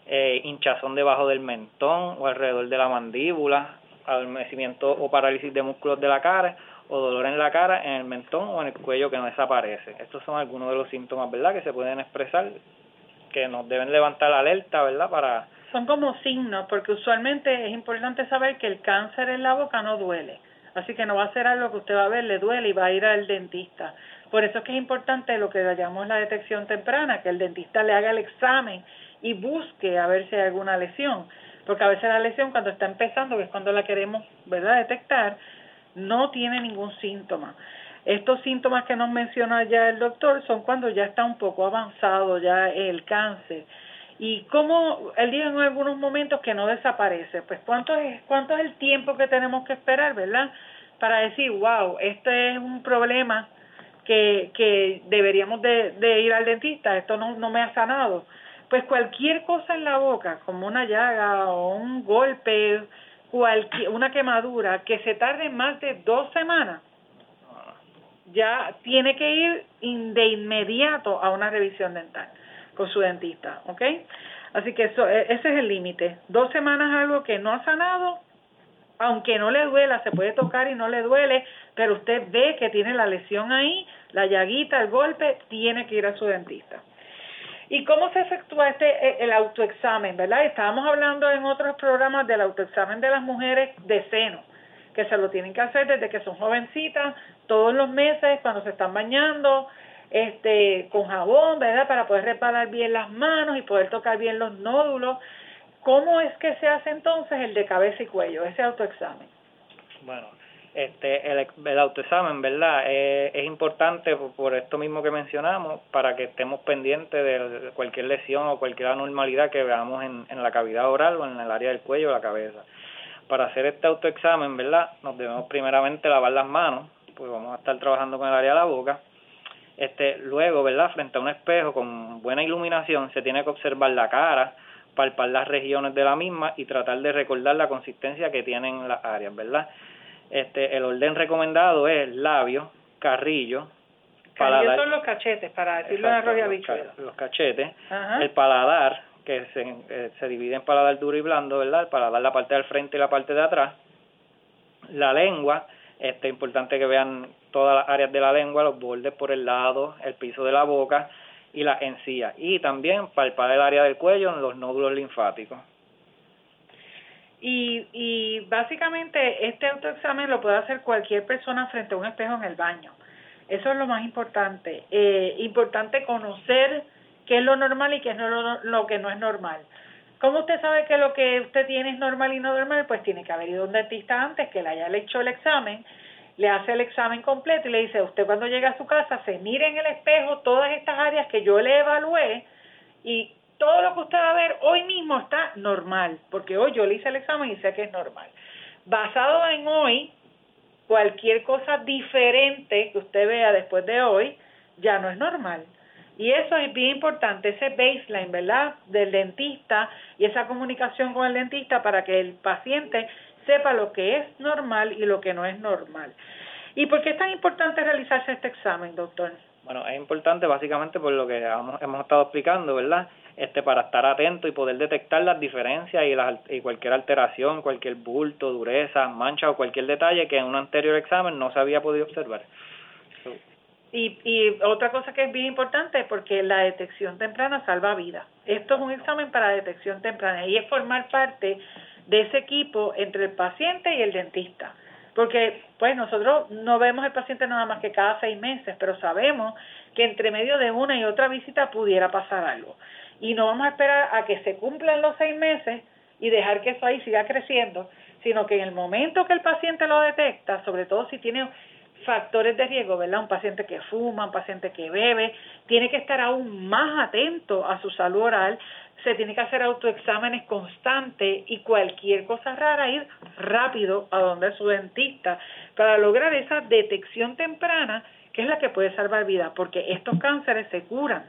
eh, hinchazón debajo del mentón o alrededor de la mandíbula, adormecimiento o parálisis de músculos de la cara o dolor en la cara, en el mentón o en el cuello que no desaparece. Estos son algunos de los síntomas, ¿verdad?, que se pueden expresar, que nos deben levantar la alerta, ¿verdad?, para son como signos, porque usualmente es importante saber que el cáncer en la boca no duele. Así que no va a ser algo que usted va a ver, le duele y va a ir al dentista. Por eso es que es importante lo que llamamos la detección temprana, que el dentista le haga el examen y busque a ver si hay alguna lesión. Porque a veces la lesión cuando está empezando, que es cuando la queremos ¿verdad? detectar, no tiene ningún síntoma. Estos síntomas que nos menciona ya el doctor son cuando ya está un poco avanzado ya el cáncer y cómo él dijo en algunos momentos que no desaparece. Pues cuánto es, cuánto es el tiempo que tenemos que esperar, ¿verdad? Para decir, wow, este es un problema que, que deberíamos de, de ir al dentista, esto no, no me ha sanado. Pues cualquier cosa en la boca, como una llaga o un golpe, cualquier, una quemadura, que se tarde más de dos semanas, ya tiene que ir de inmediato a una revisión dental con su dentista, ¿ok? Así que eso, e, ese es el límite. Dos semanas algo que no ha sanado, aunque no le duela, se puede tocar y no le duele, pero usted ve que tiene la lesión ahí, la llaguita, el golpe, tiene que ir a su dentista. ¿Y cómo se efectúa este e, el autoexamen, verdad? Estábamos hablando en otros programas del autoexamen de las mujeres de seno, que se lo tienen que hacer desde que son jovencitas, todos los meses, cuando se están bañando, este, con jabón, ¿verdad? Para poder reparar bien las manos y poder tocar bien los nódulos. ¿Cómo es que se hace entonces el de cabeza y cuello, ese autoexamen? Bueno, este, el, el autoexamen, ¿verdad? Eh, es importante por, esto mismo que mencionamos, para que estemos pendientes de cualquier lesión o cualquier anormalidad que veamos en, en la cavidad oral o en el área del cuello o la cabeza. Para hacer este autoexamen, ¿verdad? Nos debemos primeramente lavar las manos, pues vamos a estar trabajando con el área de la boca este, luego, ¿verdad? Frente a un espejo con buena iluminación, se tiene que observar la cara, palpar las regiones de la misma y tratar de recordar la consistencia que tienen las áreas, ¿verdad? Este, el orden recomendado es labio, carrillo, paladar. son los cachetes, para decirlo en arroz y Los, cachetes, el paladar, que se, eh, se divide en paladar duro y blando, ¿verdad? El paladar la parte del frente y la parte de atrás. La lengua, este, importante que vean todas las áreas de la lengua, los bordes por el lado, el piso de la boca y la encía. Y también palpar el área del cuello en los nódulos linfáticos. Y, y básicamente este autoexamen lo puede hacer cualquier persona frente a un espejo en el baño. Eso es lo más importante. Eh, importante conocer qué es lo normal y qué es lo, lo que no es normal. ¿Cómo usted sabe que lo que usted tiene es normal y no normal? Pues tiene que haber ido a un dentista antes que le haya hecho el examen, le hace el examen completo y le dice, usted cuando llega a su casa se mire en el espejo todas estas áreas que yo le evalué y todo lo que usted va a ver hoy mismo está normal, porque hoy yo le hice el examen y sé que es normal. Basado en hoy, cualquier cosa diferente que usted vea después de hoy ya no es normal. Y eso es bien importante, ese baseline, ¿verdad? Del dentista y esa comunicación con el dentista para que el paciente sepa lo que es normal y lo que no es normal. ¿Y por qué es tan importante realizarse este examen, doctor? Bueno, es importante básicamente por lo que hemos, hemos estado explicando, ¿verdad? este para estar atento y poder detectar las diferencias y, las, y cualquier alteración, cualquier bulto, dureza, mancha o cualquier detalle que en un anterior examen no se había podido observar. Y, y otra cosa que es bien importante porque la detección temprana salva vidas. Esto es un examen para detección temprana y es formar parte de ese equipo entre el paciente y el dentista. Porque pues nosotros no vemos el paciente nada más que cada seis meses, pero sabemos que entre medio de una y otra visita pudiera pasar algo y no vamos a esperar a que se cumplan los seis meses y dejar que eso ahí siga creciendo, sino que en el momento que el paciente lo detecta, sobre todo si tiene factores de riesgo, ¿verdad? Un paciente que fuma, un paciente que bebe, tiene que estar aún más atento a su salud oral, se tiene que hacer autoexámenes constantes y cualquier cosa rara ir rápido a donde su dentista para lograr esa detección temprana que es la que puede salvar vidas, porque estos cánceres se curan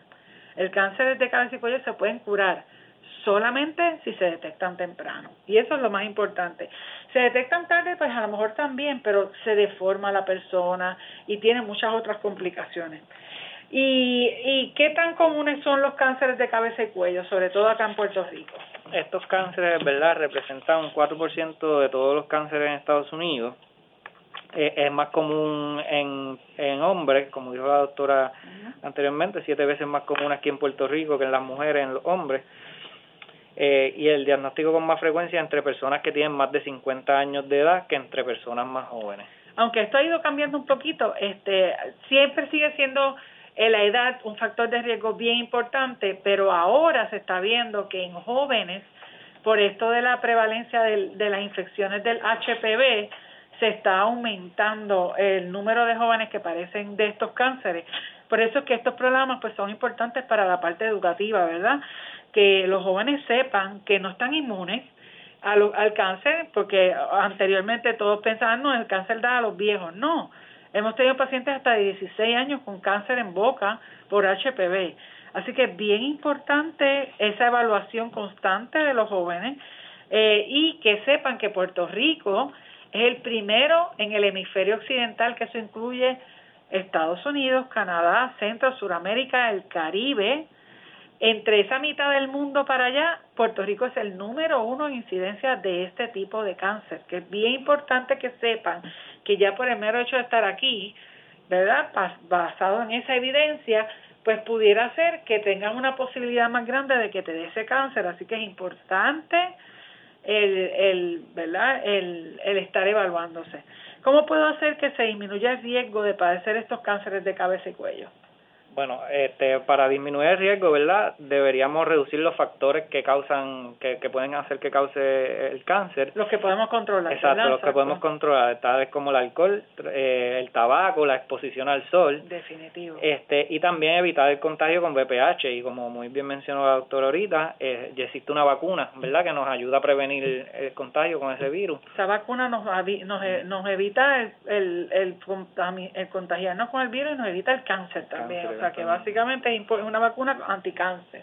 el cáncer de cabeza y cuello se pueden curar solamente si se detectan temprano. Y eso es lo más importante. Se detectan tarde, pues a lo mejor también, pero se deforma la persona y tiene muchas otras complicaciones. ¿Y, ¿Y qué tan comunes son los cánceres de cabeza y cuello, sobre todo acá en Puerto Rico? Estos cánceres, ¿verdad?, representan un 4% de todos los cánceres en Estados Unidos eh, es más común en, en hombres, como dijo la doctora anteriormente, siete veces más común aquí en Puerto Rico que en las mujeres, en los hombres. Eh, y el diagnóstico con más frecuencia entre personas que tienen más de 50 años de edad que entre personas más jóvenes. Aunque esto ha ido cambiando un poquito, este siempre sigue siendo eh, la edad un factor de riesgo bien importante, pero ahora se está viendo que en jóvenes, por esto de la prevalencia de, de las infecciones del HPV, se está aumentando el número de jóvenes que padecen de estos cánceres. Por eso es que estos programas pues son importantes para la parte educativa, ¿verdad? Que los jóvenes sepan que no están inmunes al, al cáncer, porque anteriormente todos pensaban, no, el cáncer da a los viejos. No, hemos tenido pacientes hasta de 16 años con cáncer en boca por HPV. Así que es bien importante esa evaluación constante de los jóvenes eh, y que sepan que Puerto Rico es el primero en el hemisferio occidental, que eso incluye Estados Unidos, Canadá, Centro, Suramérica, el Caribe. Entre esa mitad del mundo para allá, Puerto Rico es el número uno en incidencia de este tipo de cáncer, que es bien importante que sepan que ya por el mero hecho de estar aquí, ¿verdad? Basado en esa evidencia, pues pudiera ser que tengan una posibilidad más grande de que te dé ese cáncer. Así que es importante el, el, ¿verdad? El, el estar evaluándose. ¿Cómo puedo hacer que se disminuya el riesgo de padecer estos cánceres de cabeza y cuello? Bueno, este, para disminuir el riesgo, ¿verdad? Deberíamos reducir los factores que causan, que, que pueden hacer que cause el cáncer. Los que podemos controlar. Exacto, los que podemos controlar, tales como el alcohol, eh, el tabaco, la exposición al sol. Definitivo. Este, y también evitar el contagio con VPH. Y como muy bien mencionó la doctora ahorita, eh, ya existe una vacuna, ¿verdad? Que nos ayuda a prevenir el, contagio con ese virus. Esa vacuna nos, nos, nos evita el, el, el, el contagiarnos con el virus y nos evita el cáncer también que básicamente es una vacuna anticáncer.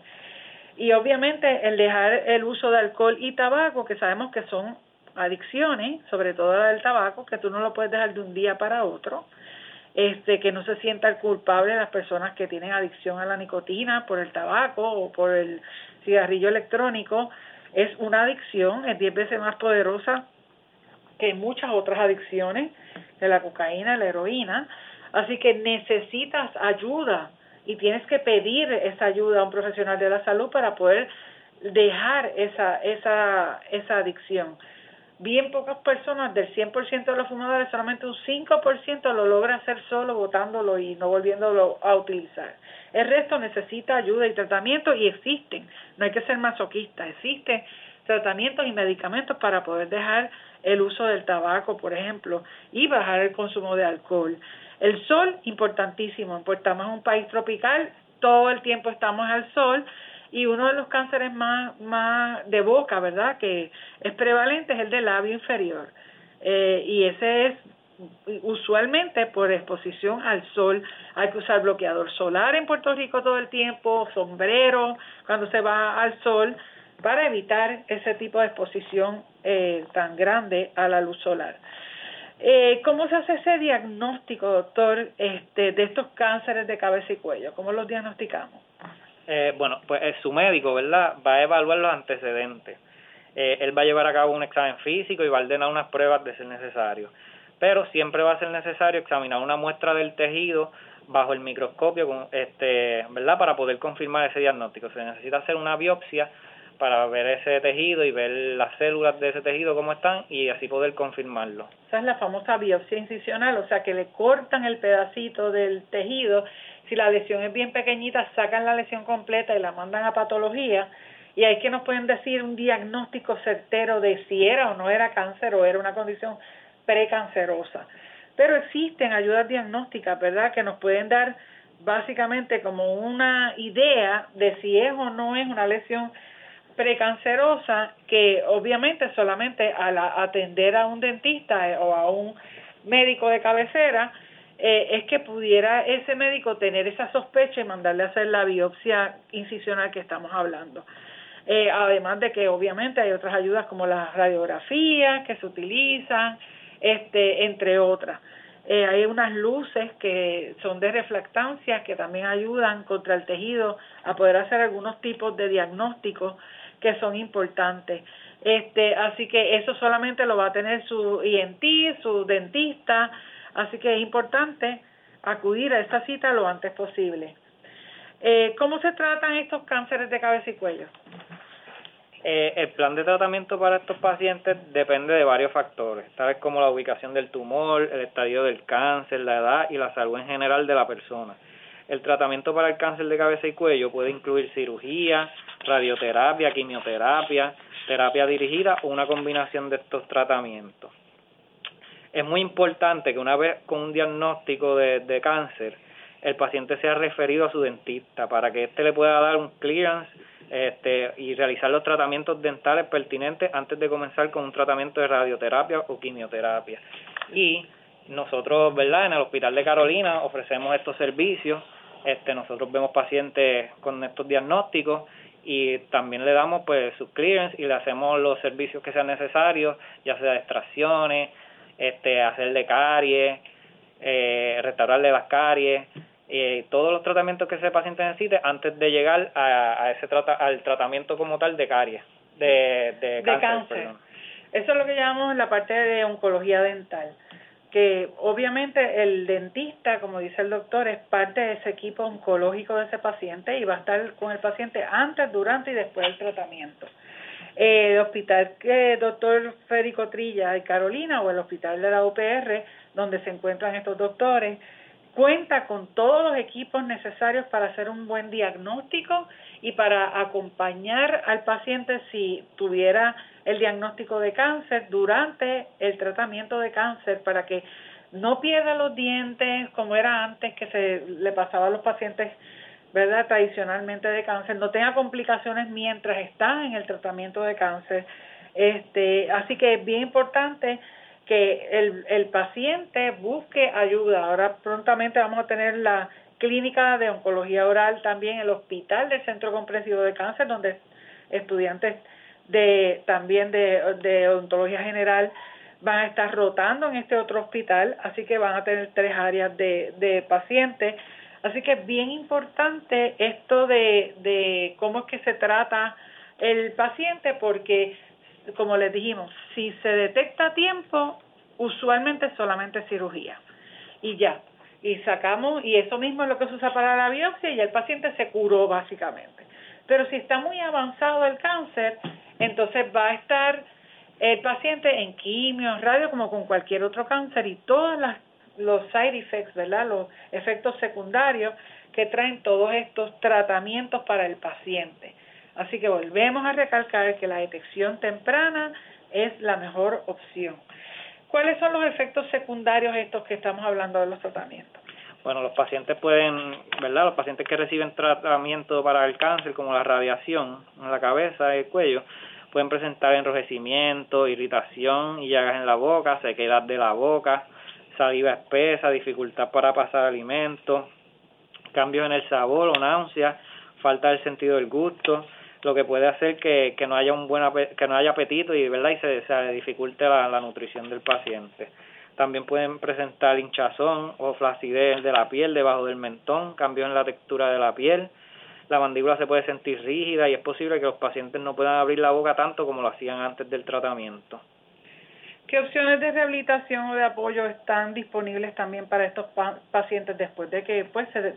Y obviamente el dejar el uso de alcohol y tabaco, que sabemos que son adicciones, sobre todo la del tabaco, que tú no lo puedes dejar de un día para otro, este, que no se sienta culpable las personas que tienen adicción a la nicotina por el tabaco o por el cigarrillo electrónico, es una adicción, es 10 veces más poderosa que muchas otras adicciones, de la cocaína, la heroína, así que necesitas ayuda y tienes que pedir esa ayuda a un profesional de la salud para poder dejar esa, esa, esa adicción. Bien pocas personas, del 100% de los fumadores, solamente un 5% lo logra hacer solo botándolo y no volviéndolo a utilizar. El resto necesita ayuda y tratamiento y existen, no hay que ser masoquista, existen tratamientos y medicamentos para poder dejar el uso del tabaco, por ejemplo, y bajar el consumo de alcohol. El sol, importantísimo, estamos en un país tropical, todo el tiempo estamos al sol y uno de los cánceres más, más de boca, ¿verdad?, que es prevalente es el del labio inferior. Eh, y ese es usualmente por exposición al sol. Hay que usar bloqueador solar en Puerto Rico todo el tiempo, sombrero cuando se va al sol, para evitar ese tipo de exposición eh, tan grande a la luz solar. Eh, ¿Cómo se hace ese diagnóstico, doctor, este, de estos cánceres de cabeza y cuello? ¿Cómo los diagnosticamos? Eh, bueno, pues su médico, ¿verdad? Va a evaluar los antecedentes. Eh, él va a llevar a cabo un examen físico y va a ordenar unas pruebas de ser necesario. Pero siempre va a ser necesario examinar una muestra del tejido bajo el microscopio, este, ¿verdad? Para poder confirmar ese diagnóstico. Se necesita hacer una biopsia para ver ese tejido y ver las células de ese tejido cómo están y así poder confirmarlo. Esa es la famosa biopsia incisional, o sea que le cortan el pedacito del tejido si la lesión es bien pequeñita, sacan la lesión completa y la mandan a patología y ahí que nos pueden decir un diagnóstico certero de si era o no era cáncer o era una condición precancerosa. Pero existen ayudas diagnósticas, ¿verdad?, que nos pueden dar básicamente como una idea de si es o no es una lesión precancerosa que obviamente solamente al atender a un dentista eh, o a un médico de cabecera eh, es que pudiera ese médico tener esa sospecha y mandarle a hacer la biopsia incisional que estamos hablando. Eh, además de que obviamente hay otras ayudas como las radiografías que se utilizan, este, entre otras. Hay unas luces que son de reflectancia que también ayudan contra el tejido a poder hacer algunos tipos de diagnósticos que son importantes. Este, así que eso solamente lo va a tener su INT, su dentista, Así que es importante acudir a esa cita lo antes posible. Eh, ¿Cómo se tratan estos cánceres de cabeza y cuello? Eh, el plan de tratamiento para estos pacientes depende de varios factores, tales como la ubicación del tumor, el estadio del cáncer, la edad y la salud en general de la persona. El tratamiento para el cáncer de cabeza y cuello puede incluir cirugía, radioterapia, quimioterapia, terapia dirigida o una combinación de estos tratamientos es muy importante que una vez con un diagnóstico de, cáncer, el paciente sea referido a su dentista para que éste le pueda dar un clearance este, y realizar los tratamientos dentales pertinentes antes de comenzar con un tratamiento de radioterapia o quimioterapia. Y nosotros, ¿verdad? En el Hospital de Carolina ofrecemos estos servicios. Este, nosotros vemos pacientes con estos diagnósticos y también le damos pues sus clearance y le hacemos los servicios que sean necesarios, ya sea extracciones, este, hacerle caries, eh, restaurarle las caries, eh, todos los tratamientos que ese paciente necesite antes de llegar a, a ese trata, al tratamiento como tal de caries, de, de, cáncer. Eso es lo que llamamos la parte de oncología dental, que obviamente el dentista, como dice el doctor, es parte de ese equipo oncológico de ese paciente y va a estar con el paciente antes, durante y después del tratamiento. El hospital que doctor Federico Trilla y Carolina o el hospital de la UPR, donde se encuentran estos doctores, cuenta con todos los equipos necesarios para hacer un buen diagnóstico y para acompañar al paciente si tuviera el diagnóstico de cáncer durante el tratamiento de cáncer para que no pierda los dientes como era antes que se le pasaba a los pacientes ¿verdad? Tradicionalmente de cáncer, no tenga complicaciones mientras está en el tratamiento de cáncer. Este, así que es bien importante que el, el paciente busque ayuda. Ahora prontamente vamos a tener la clínica de oncología oral también, el hospital del Centro Comprensivo de Cáncer, donde estudiantes de también de, de odontología general van a estar rotando en este otro hospital, así que van a tener tres áreas de, de pacientes. Así que es bien importante esto de, de cómo es que se trata el paciente, porque, como les dijimos, si se detecta a tiempo, usualmente solamente cirugía. Y ya, y sacamos, y eso mismo es lo que se usa para la biopsia, y el paciente se curó básicamente. Pero si está muy avanzado el cáncer, entonces va a estar el paciente en quimio, en radio, como con cualquier otro cáncer y todos los side effects, ¿verdad? Los efectos secundarios que traen todos estos tratamientos para el paciente. Así que volvemos a recalcar que la detección temprana es la mejor opción. ¿Cuáles son los efectos secundarios estos que estamos hablando de los tratamientos? Bueno, los pacientes pueden, ¿verdad? Los pacientes que reciben tratamiento para el cáncer, como la radiación en la cabeza y el cuello, pueden presentar enrojecimiento, irritación y llagas en la boca, sequedad de la boca, saliva espesa, dificultad para pasar alimentos, cambios en el sabor o náuseas, falta del sentido del gusto, lo que puede hacer que, que no haya un buen que no haya apetito y verdad y se, se dificulte la, la nutrición del paciente. También pueden presentar hinchazón o flacidez de la piel debajo del mentón, cambios en la textura de la piel, la mandíbula se puede sentir rígida y es posible que los pacientes no puedan abrir la boca tanto como lo hacían antes del tratamiento. ¿Qué opciones de rehabilitación o de apoyo están disponibles también para estos pacientes después de que pues se,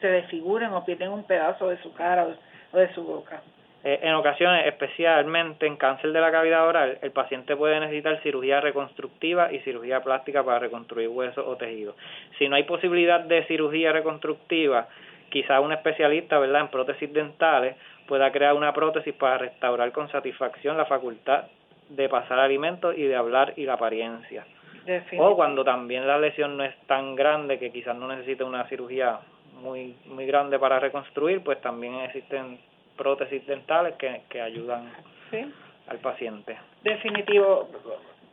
se desfiguren o pierden un pedazo de su cara o de su boca? Eh, en ocasiones, especialmente en cáncer de la cavidad oral, el paciente puede necesitar cirugía reconstructiva y cirugía plástica para reconstruir huesos o tejidos. Si no hay posibilidad de cirugía reconstructiva, quizá un especialista ¿verdad? en prótesis dentales pueda crear una prótesis para restaurar con satisfacción la facultad de pasar alimentos y de hablar y la apariencia. O cuando también la lesión no es tan grande que quizás no necesite una cirugía muy muy grande para reconstruir, pues también existen prótesis dentales que, que ayudan al paciente. Definitivo.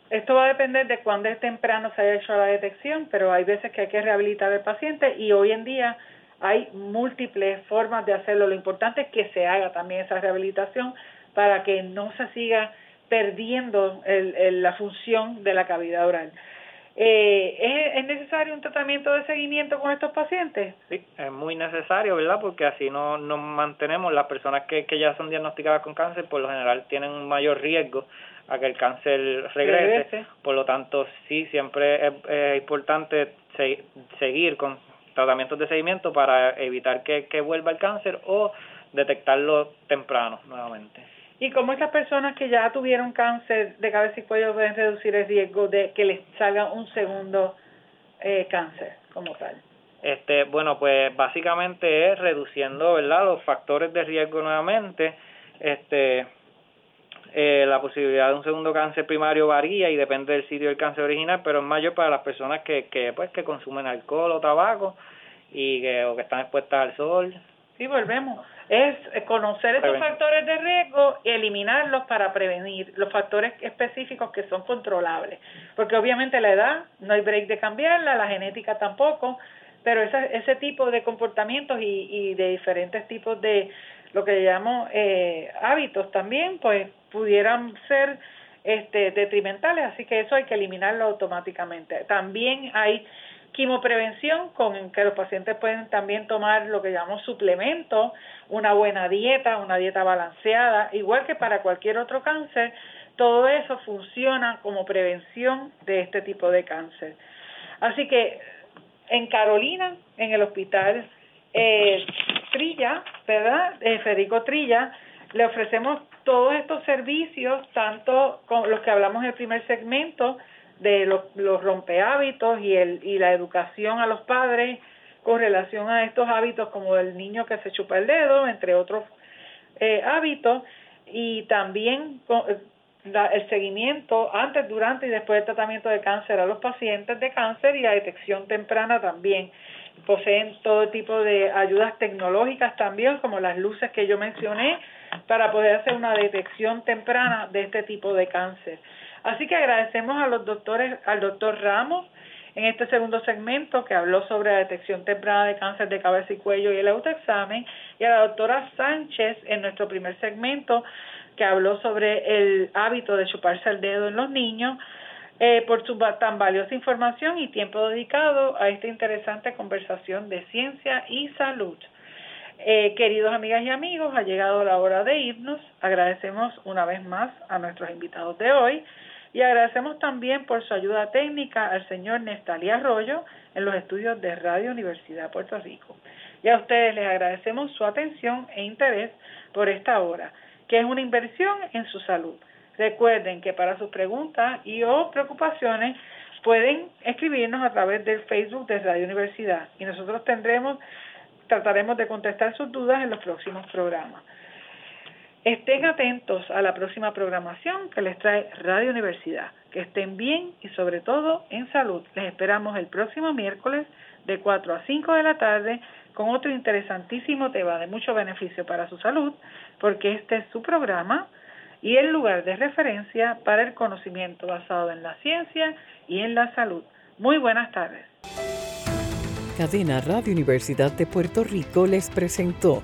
Esto va a depender de cuándo es temprano se haya hecho la detección, pero hay veces que hay que rehabilitar al paciente y hoy en día hay múltiples formas de hacerlo. Lo importante es que se haga también esa rehabilitación para que no se siga perdiendo el, la función de la cavidad oral. Eh, ¿es, necesario un tratamiento de seguimiento con estos pacientes? Sí, es muy necesario, ¿verdad? Porque así no nos mantenemos. Las personas que, que ya son diagnosticadas con cáncer, por lo general, tienen un mayor riesgo a que el cáncer regrese. Por lo tanto, sí, siempre es, importante seguir con tratamientos de seguimiento para evitar que, que vuelva el cáncer o detectarlo temprano nuevamente. ¿Y cómo esas personas que ya tuvieron cáncer de cabeza y cuello pueden reducir el riesgo de que les salga un segundo eh, cáncer como tal? Este, bueno, pues básicamente es reduciendo, ¿verdad? Los factores de riesgo nuevamente. Este, eh, la posibilidad de un segundo cáncer primario varía y depende del sitio del cáncer original, pero es mayor para las personas que, que pues que consumen alcohol o tabaco y que o que están expuestas al sol. Sí, volvemos. Es conocer esos factores de riesgo y eliminarlos para prevenir los factores específicos que son controlables. Porque obviamente la edad no hay break de cambiarla, la genética tampoco, pero ese, ese tipo de comportamientos y, y de diferentes tipos de lo que llamo eh, hábitos también, pues pudieran ser este, detrimentales, así que eso hay que eliminarlo automáticamente. También hay quimoprevención con que los pacientes pueden también tomar lo que llamamos suplementos, una buena dieta, una dieta balanceada, igual que para cualquier otro cáncer, todo eso funciona como prevención de este tipo de cáncer. Así que en Carolina, en el hospital eh, Trilla, ¿verdad? Eh, Federico Trilla, le ofrecemos todos estos servicios, tanto con los que hablamos en el primer segmento, de los, los rompehábitos y, el, y la educación a los padres con relación a estos hábitos como el niño que se chupa el dedo, entre otros eh, hábitos, y también con, eh, el seguimiento antes, durante y después del tratamiento de cáncer a los pacientes de cáncer y la detección temprana también. Poseen todo tipo de ayudas tecnológicas también, como las luces que yo mencioné, para poder hacer una detección temprana de este tipo de cáncer. Así que agradecemos a los doctores, al doctor Ramos en este segundo segmento que habló sobre la detección temprana de cáncer de cabeza y cuello y el autoexamen, y a la doctora Sánchez en nuestro primer segmento que habló sobre el hábito de chuparse el dedo en los niños, eh, por su tan valiosa información y tiempo dedicado a esta interesante conversación de ciencia y salud. Eh, queridos amigas y amigos, ha llegado la hora de irnos. Agradecemos una vez más a nuestros invitados de hoy y agradecemos también por su ayuda técnica al señor Nestalí Arroyo en los estudios de Radio Universidad Puerto Rico. Y a ustedes les agradecemos su atención e interés por esta hora, que es una inversión en su salud. Recuerden que para sus preguntas y o preocupaciones pueden escribirnos a través del Facebook de Radio Universidad y nosotros tendremos, trataremos de contestar sus dudas en los próximos programas. Estén atentos a la próxima programación que les trae Radio Universidad. Que estén bien y sobre todo en salud. Les esperamos el próximo miércoles de 4 a 5 de la tarde con otro interesantísimo tema de mucho beneficio para su salud, porque este es su programa y el lugar de referencia para el conocimiento basado en la ciencia y en la salud. Muy buenas tardes. Cadena Radio Universidad de Puerto Rico les presentó